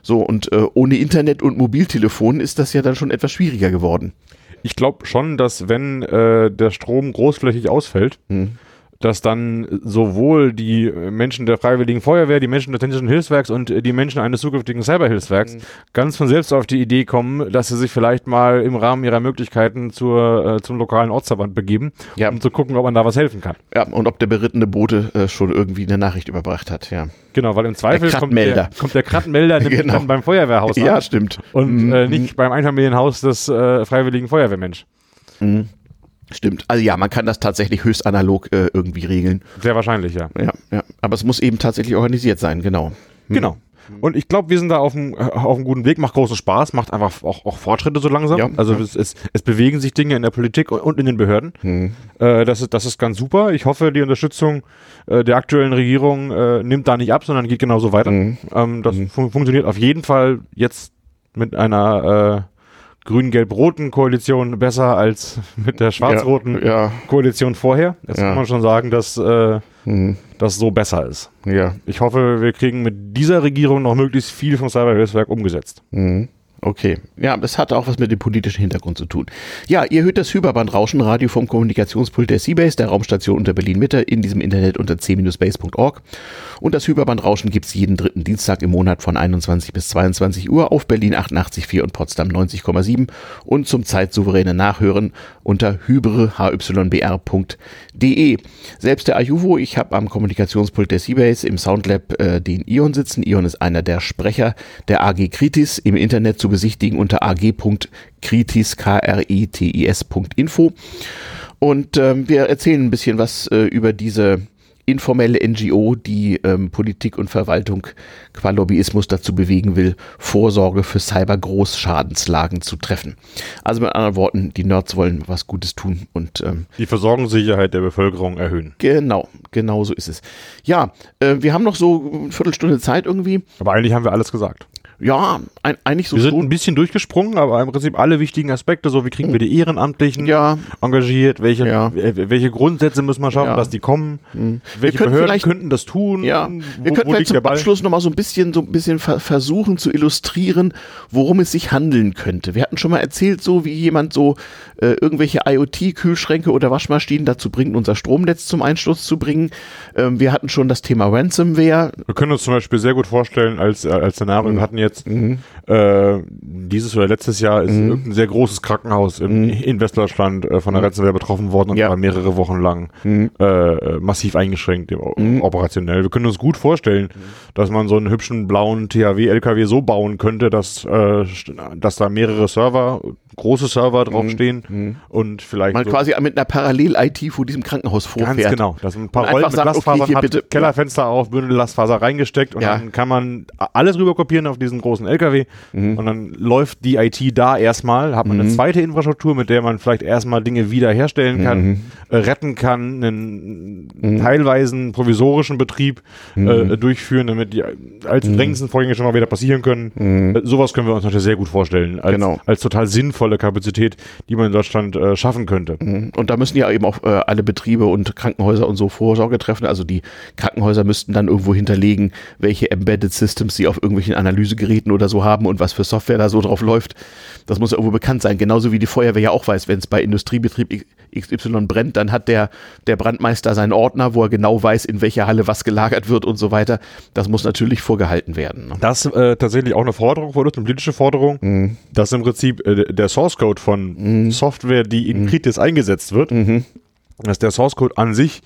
So, und äh, ohne Internet und Mobiltelefon ist das ja dann schon etwas schwieriger geworden. Ich glaube schon, dass wenn äh, der Strom großflächig ausfällt, Hm. Dass dann sowohl die äh, Menschen der Freiwilligen Feuerwehr, die Menschen des Technischen Hilfswerks und äh, die Menschen eines zukünftigen. Cyberhilfswerks ganz von selbst auf die Idee kommen, dass sie sich vielleicht mal im Rahmen ihrer Möglichkeiten zur, äh, zum lokalen Ortsverband begeben, Ja. um zu gucken, ob man da was helfen kann. Ja, und ob der berittene Bote äh, schon irgendwie eine Nachricht überbracht hat, ja. Genau, weil im Zweifel kommt Kratmelder. der, kommt der Krattenmelder nämlich Genau. dann beim Feuerwehrhaus Ja, an stimmt. und Mhm. äh, nicht beim Einfamilienhaus des äh, Freiwilligen Feuerwehrmensch. Stimmt. Also ja, man kann das tatsächlich höchst analog äh, irgendwie regeln. Sehr wahrscheinlich, ja. Ja, ja. Aber es muss eben tatsächlich organisiert sein, genau. Genau. Und ich glaube, wir sind da auf einem, äh, auf einem guten Weg. Macht großen Spaß, macht einfach auch, auch Fortschritte so langsam. Ja, also ja. Es, es, es bewegen sich Dinge in der Politik und, in den Behörden. Äh, das, ist, das ist ganz super. Ich hoffe, die Unterstützung äh, der aktuellen Regierung äh, nimmt da nicht ab, sondern geht genauso weiter. Ähm, das fun funktioniert auf jeden Fall jetzt mit einer grün-gelb-roten Koalition besser als mit der schwarz-roten ja, ja. Koalition vorher. Jetzt Ja. kann man schon sagen, dass äh, Mhm. das so besser ist. Ja. Ich hoffe, wir kriegen mit dieser Regierung noch möglichst viel vom Cyberhilfswerk umgesetzt. Mhm. Okay. Ja, das hat auch was mit dem politischen Hintergrund zu tun. Ja, ihr hört das Hyperbandrauschen Radio vom Kommunikationspult der Seabase, der Raumstation unter Berlin-Mitte, in diesem Internet unter c-base.org. Und das Hyperbandrauschen gibt's jeden dritten Dienstag im Monat von 21 bis 22 Uhr auf Berlin 88,4 und Potsdam 90,7 und zum zeitsouveränen Nachhören unter hybre.hybr.de. Selbst der Ajuvo, ich habe am Kommunikationspult der Seabase im Soundlab äh, den Ion sitzen. Ion ist einer der Sprecher der AG Kritis im Internet zu besichtigen unter ag.kritis, K-R-I-T-I-S.info. Und ähm, wir erzählen ein bisschen was äh, über diese informelle NGO, die ähm, Politik und Verwaltung qua Lobbyismus dazu bewegen will, Vorsorge für Cyber-Großschadenslagen zu treffen. Also mit anderen Worten, die Nerds wollen was Gutes tun und ähm, Die Versorgungssicherheit der Bevölkerung erhöhen. genau, genau so ist es. Ja, äh, wir haben noch so eine Viertelstunde Zeit irgendwie. Aber eigentlich haben wir alles gesagt. Ja, ein, eigentlich so Wir sind schon. ein bisschen durchgesprungen, aber im Prinzip alle wichtigen Aspekte, so wie kriegen wir die Ehrenamtlichen Ja, engagiert, welche, Ja. äh, welche Grundsätze müssen wir schaffen, Ja. dass die kommen, welche können Behörden könnten das tun, Ja, wir wo, können wo vielleicht zum? Abschluss nochmal so ein bisschen, so ein bisschen ver versuchen zu illustrieren, worum es sich handeln könnte. Wir hatten schon mal erzählt, so wie jemand so äh, irgendwelche IoT-Kühlschränke oder Waschmaschinen dazu bringt, unser Stromnetz zum Einsturz zu bringen. Ähm, wir hatten schon das Thema Ransomware. Wir können uns zum Beispiel sehr gut vorstellen, als, äh, als Szenario, Mhm. wir hatten jetzt äh, dieses oder letztes Jahr ist Mhm. irgendein sehr großes Krankenhaus in, in Westdeutschland äh, von der Ransomware betroffen worden und Ja. war mehrere Wochen lang äh, äh, massiv eingeschränkt Mhm. operationell. Wir können uns gut vorstellen, dass man so einen hübschen blauen THW-LKW so bauen könnte, dass, äh, dass da mehrere Server, große Server draufstehen und vielleicht Mhm. Man so quasi mit einer Parallel-IT vor diesem Krankenhaus vorfährt. Ganz genau. Dass ein paar Und Rollen mit sagt, okay, hat, Kellerfenster auf, Bündel Glasfaser reingesteckt und Ja. dann kann man alles rüber kopieren auf diesen großen LKW Mhm. und dann läuft die IT da erstmal, hat man eine zweite Infrastruktur, mit der man vielleicht erstmal Dinge wiederherstellen kann, Mhm. äh, retten kann, einen teilweise einen provisorischen Betrieb Mhm. äh, durchführen, damit die als drängendsten Vorgänge schon mal wieder passieren können. Äh, sowas können wir uns natürlich sehr gut vorstellen, als, Mhm. Genau. als total sinnvolle Kapazität, die man in Deutschland äh, schaffen könnte. Und da müssen ja eben auch äh, alle Betriebe und Krankenhäuser und so Vorsorge treffen. Also die Krankenhäuser müssten dann irgendwo hinterlegen, welche Embedded Systems sie auf irgendwelchen Analysegeräten oder so haben und was für Software da so drauf läuft. Das muss ja irgendwo bekannt sein. Genauso wie die Feuerwehr ja auch weiß, wenn es bei Industriebetrieb XY brennt, dann hat der, der Brandmeister seinen Ordner, wo er genau weiß, in welcher Halle was gelagert wird und so weiter. Das muss natürlich vorgehalten werden. ne? Das äh, tatsächlich auch eine Forderung von uns, eine politische Forderung, Mhm. dass im Prinzip äh, der Source Code von Software, die Mhm. in Kritis eingesetzt wird, dass der Source Code an sich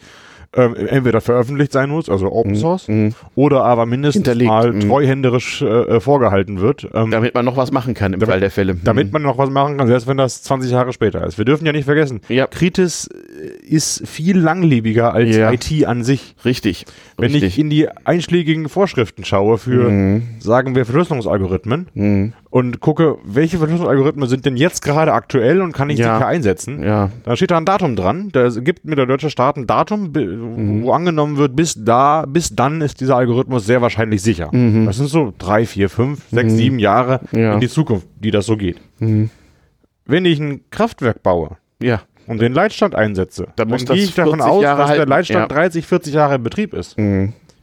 ähm, entweder veröffentlicht sein muss, also Open Source, oder aber mindestens Mhm. Hinterlegt, mal mhm. treuhänderisch äh, äh, vorgehalten wird. Ähm, Damit man noch was machen kann im Fall der Fälle. damit man noch was machen kann, selbst wenn das 20 Jahre später ist. Wir dürfen ja nicht vergessen, Ja. Kritis äh, ist viel langlebiger als Ja. IT an sich. Richtig. Wenn richtig. ich in die einschlägigen Vorschriften schaue für, Mhm. sagen wir, Verschlüsselungsalgorithmen und gucke, welche Verschlüsselungsalgorithmen sind denn jetzt gerade aktuell und kann ich Ja. sicher einsetzen, ja. da steht da ein Datum dran. Da gibt mir der deutsche Staat ein Datum, Mhm. wo angenommen wird, bis da, bis dann ist dieser Algorithmus sehr wahrscheinlich sicher. Das sind so drei, vier, fünf, sechs, sieben Jahre Mhm. Ja. in die Zukunft, die das so geht. Wenn ich ein Kraftwerk baue Ja. und den Leitstand einsetze, Dann muss gehe ich davon 40 aus, Jahre dass der halten. Leitstand Ja. 30, 40 Jahre in Betrieb ist.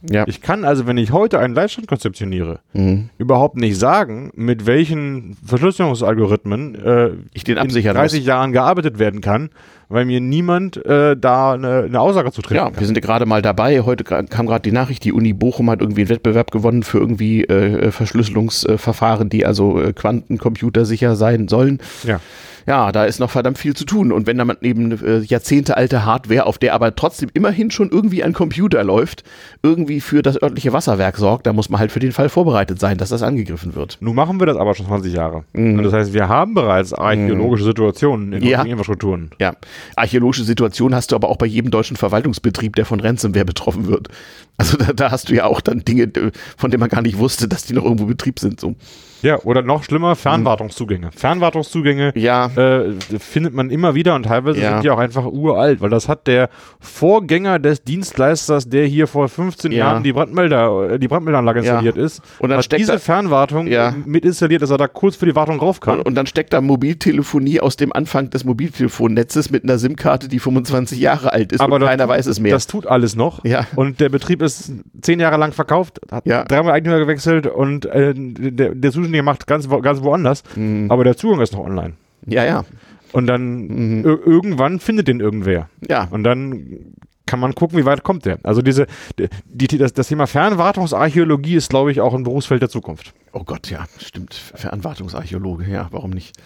Ja. Ich kann also, wenn ich heute einen Leitstand konzeptioniere, Mhm. überhaupt nicht sagen, mit welchen Verschlüsselungsalgorithmen äh, Ich den in absichern 30 Jahren gearbeitet werden kann, weil mir niemand äh, da eine, eine Aussage zu treffen Ja, kann. wir sind ja gerade mal dabei. Heute kam gerade die Nachricht, die Uni Bochum hat irgendwie einen Wettbewerb gewonnen für irgendwie äh, Verschlüsselungsverfahren, die also äh, quantencomputersicher sein sollen. Ja. Ja, da ist noch verdammt viel zu tun. Und wenn da man eben äh, jahrzehntealte Hardware, auf der aber trotzdem immerhin schon irgendwie ein Computer läuft, irgendwie für das örtliche Wasserwerk sorgt, da muss man halt für den Fall vorbereitet sein, dass das angegriffen wird. Nun machen wir das aber schon 20 Jahre. Und das heißt, wir haben bereits archäologische Situationen in Mhm. Ja. unseren Infrastrukturen. Ja, archäologische Situation hast du aber auch bei jedem deutschen Verwaltungsbetrieb, der von Ransomware betroffen wird. Also da, da hast du ja auch dann Dinge, äh, von denen man gar nicht wusste, dass die noch irgendwo Betrieb sind. So. Ja, oder noch schlimmer, Fernwartungszugänge. Fernwartungszugänge Ja. äh, findet man immer wieder und teilweise Ja. sind die auch einfach uralt, weil das hat der Vorgänger des Dienstleisters, der hier vor 15 Ja. Jahren die Brandmelder, äh, die Brandmeldeanlage Ja. installiert ist, Und dann hat steckt diese da- Fernwartung mit installiert, dass er da kurz für die Wartung rauf kann. Und, und dann steckt da Mobiltelefonie aus dem Anfang des Mobiltelefonnetzes mit einer SIM-Karte, die 25 Jahre alt ist Aber und das- keiner weiß es mehr. Das tut alles noch. Ja. Und der Betrieb ist zehn Jahre lang verkauft, hat dreimal Eigentümer gewechselt und äh, der, der Zuständige macht ganz, wo- ganz woanders. Mhm. Aber der Zugang ist noch online. ja, ja. Und dann ir- irgendwann findet den irgendwer. Ja. Und dann kann man gucken, wie weit kommt der. Also diese, die, die, das, das Thema Fernwartungsarchäologie ist, glaube ich, auch ein Berufsfeld der Zukunft. Oh Gott, ja, stimmt. Fernwartungsarchäologe, ja, warum nicht?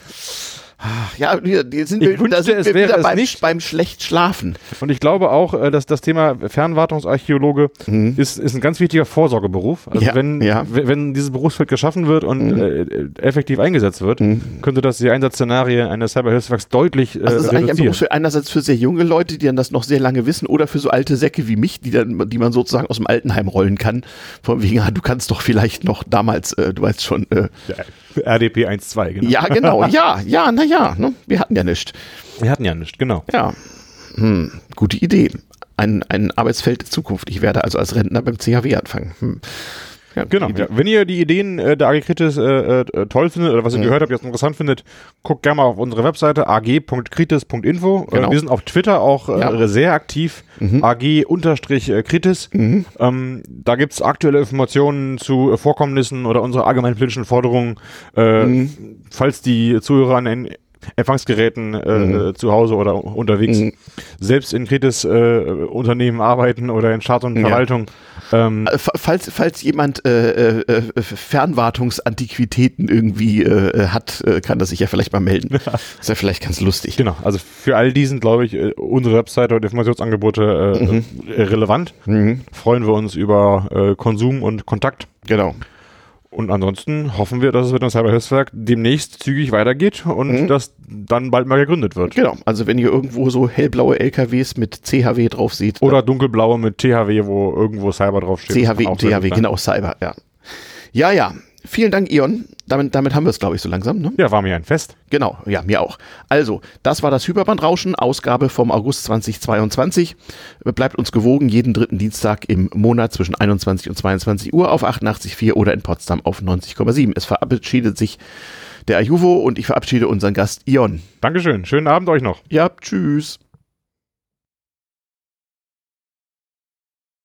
Ja, die, sind Ich wir, wünschte, da sind es wir wäre wieder es beim, nicht. beim schlecht Schlafen. Und ich glaube auch, äh, dass das Thema Fernwartungsarchäologe ist, ist ein ganz wichtiger Vorsorgeberuf. Also Mhm. Ja, wenn, ja. wenn dieses Berufsfeld geschaffen wird und äh, effektiv eingesetzt wird, Mhm. könnte das die Einsatzszenarien eines Cyberhilfswerks deutlich äh, Also das ist eigentlich ein reduzieren. Beruf für einerseits für sehr junge Leute, die dann das noch sehr lange wissen, oder für so alte Säcke wie mich, die dann, die man sozusagen aus dem Altenheim rollen kann. Von wegen, ah, du kannst doch vielleicht noch damals, äh, du weißt schon, äh, Ja, RDP 1.2, genau. ja, genau, ja, ja, na ja, ne? wir hatten ja nichts. Wir hatten ja nicht, genau. Ja, hm, gute Idee. Ein, ein Arbeitsfeld der Zukunft. Ich werde also als Rentner beim CHW anfangen. Hm. Ja, Genau. Ja. Wenn ihr die Ideen äh, der Agricritis äh, äh, toll findet oder was ihr Mhm. gehört habt, jetzt interessant findet, guckt gerne mal auf unsere Webseite ag.kritis.info. Genau. Äh, wir sind auf Twitter auch äh, Ja. Mhm. sehr aktiv. ag-kritis. Ähm, da gibt's aktuelle Informationen zu äh, Vorkommnissen oder unsere allgemeinen politischen Forderungen. Mhm. Falls die Zuhörer an Empfangsgeräten äh, Mhm. zu Hause oder unterwegs selbst in Kritis äh, Unternehmen arbeiten oder in Staat und Ja. Verwaltung. Ähm, Äh, fa- Falls, falls jemand äh, äh, äh, Fernwartungsantiquitäten irgendwie äh, hat, äh, kann das sich ja vielleicht mal melden. ist ja vielleicht ganz lustig. Genau, also für all diesen, glaube ich, äh, unsere Webseite und Informationsangebote äh, äh, relevant. Mhm. Freuen wir uns über äh, Konsum und Kontakt. Genau. Und ansonsten hoffen wir, dass es mit dem Cyberhilfswerk demnächst zügig weitergeht und dass dann bald mal gegründet wird. Genau. Also wenn ihr irgendwo so hellblaue LKWs mit CHW drauf seht. Oder dunkelblaue mit THW, wo irgendwo Cyber draufsteht. CHW, THW, genau, Cyber, ja. Ja, ja. Vielen Dank, Ion. Damit, damit haben wir es, glaube ich, so langsam. Ne? Ja, war mir ein Fest. Genau, ja, mir auch. Also, das war das Hyperbandrauschen, Ausgabe vom August 2022. Bleibt uns gewogen, jeden dritten Dienstag im Monat zwischen 21 und 22 Uhr auf 88.4 oder in Potsdam auf 90,7. Es verabschiedet sich der Ajuvo und ich verabschiede unseren Gast Ion. Dankeschön. Schönen Abend euch noch. Ja, tschüss.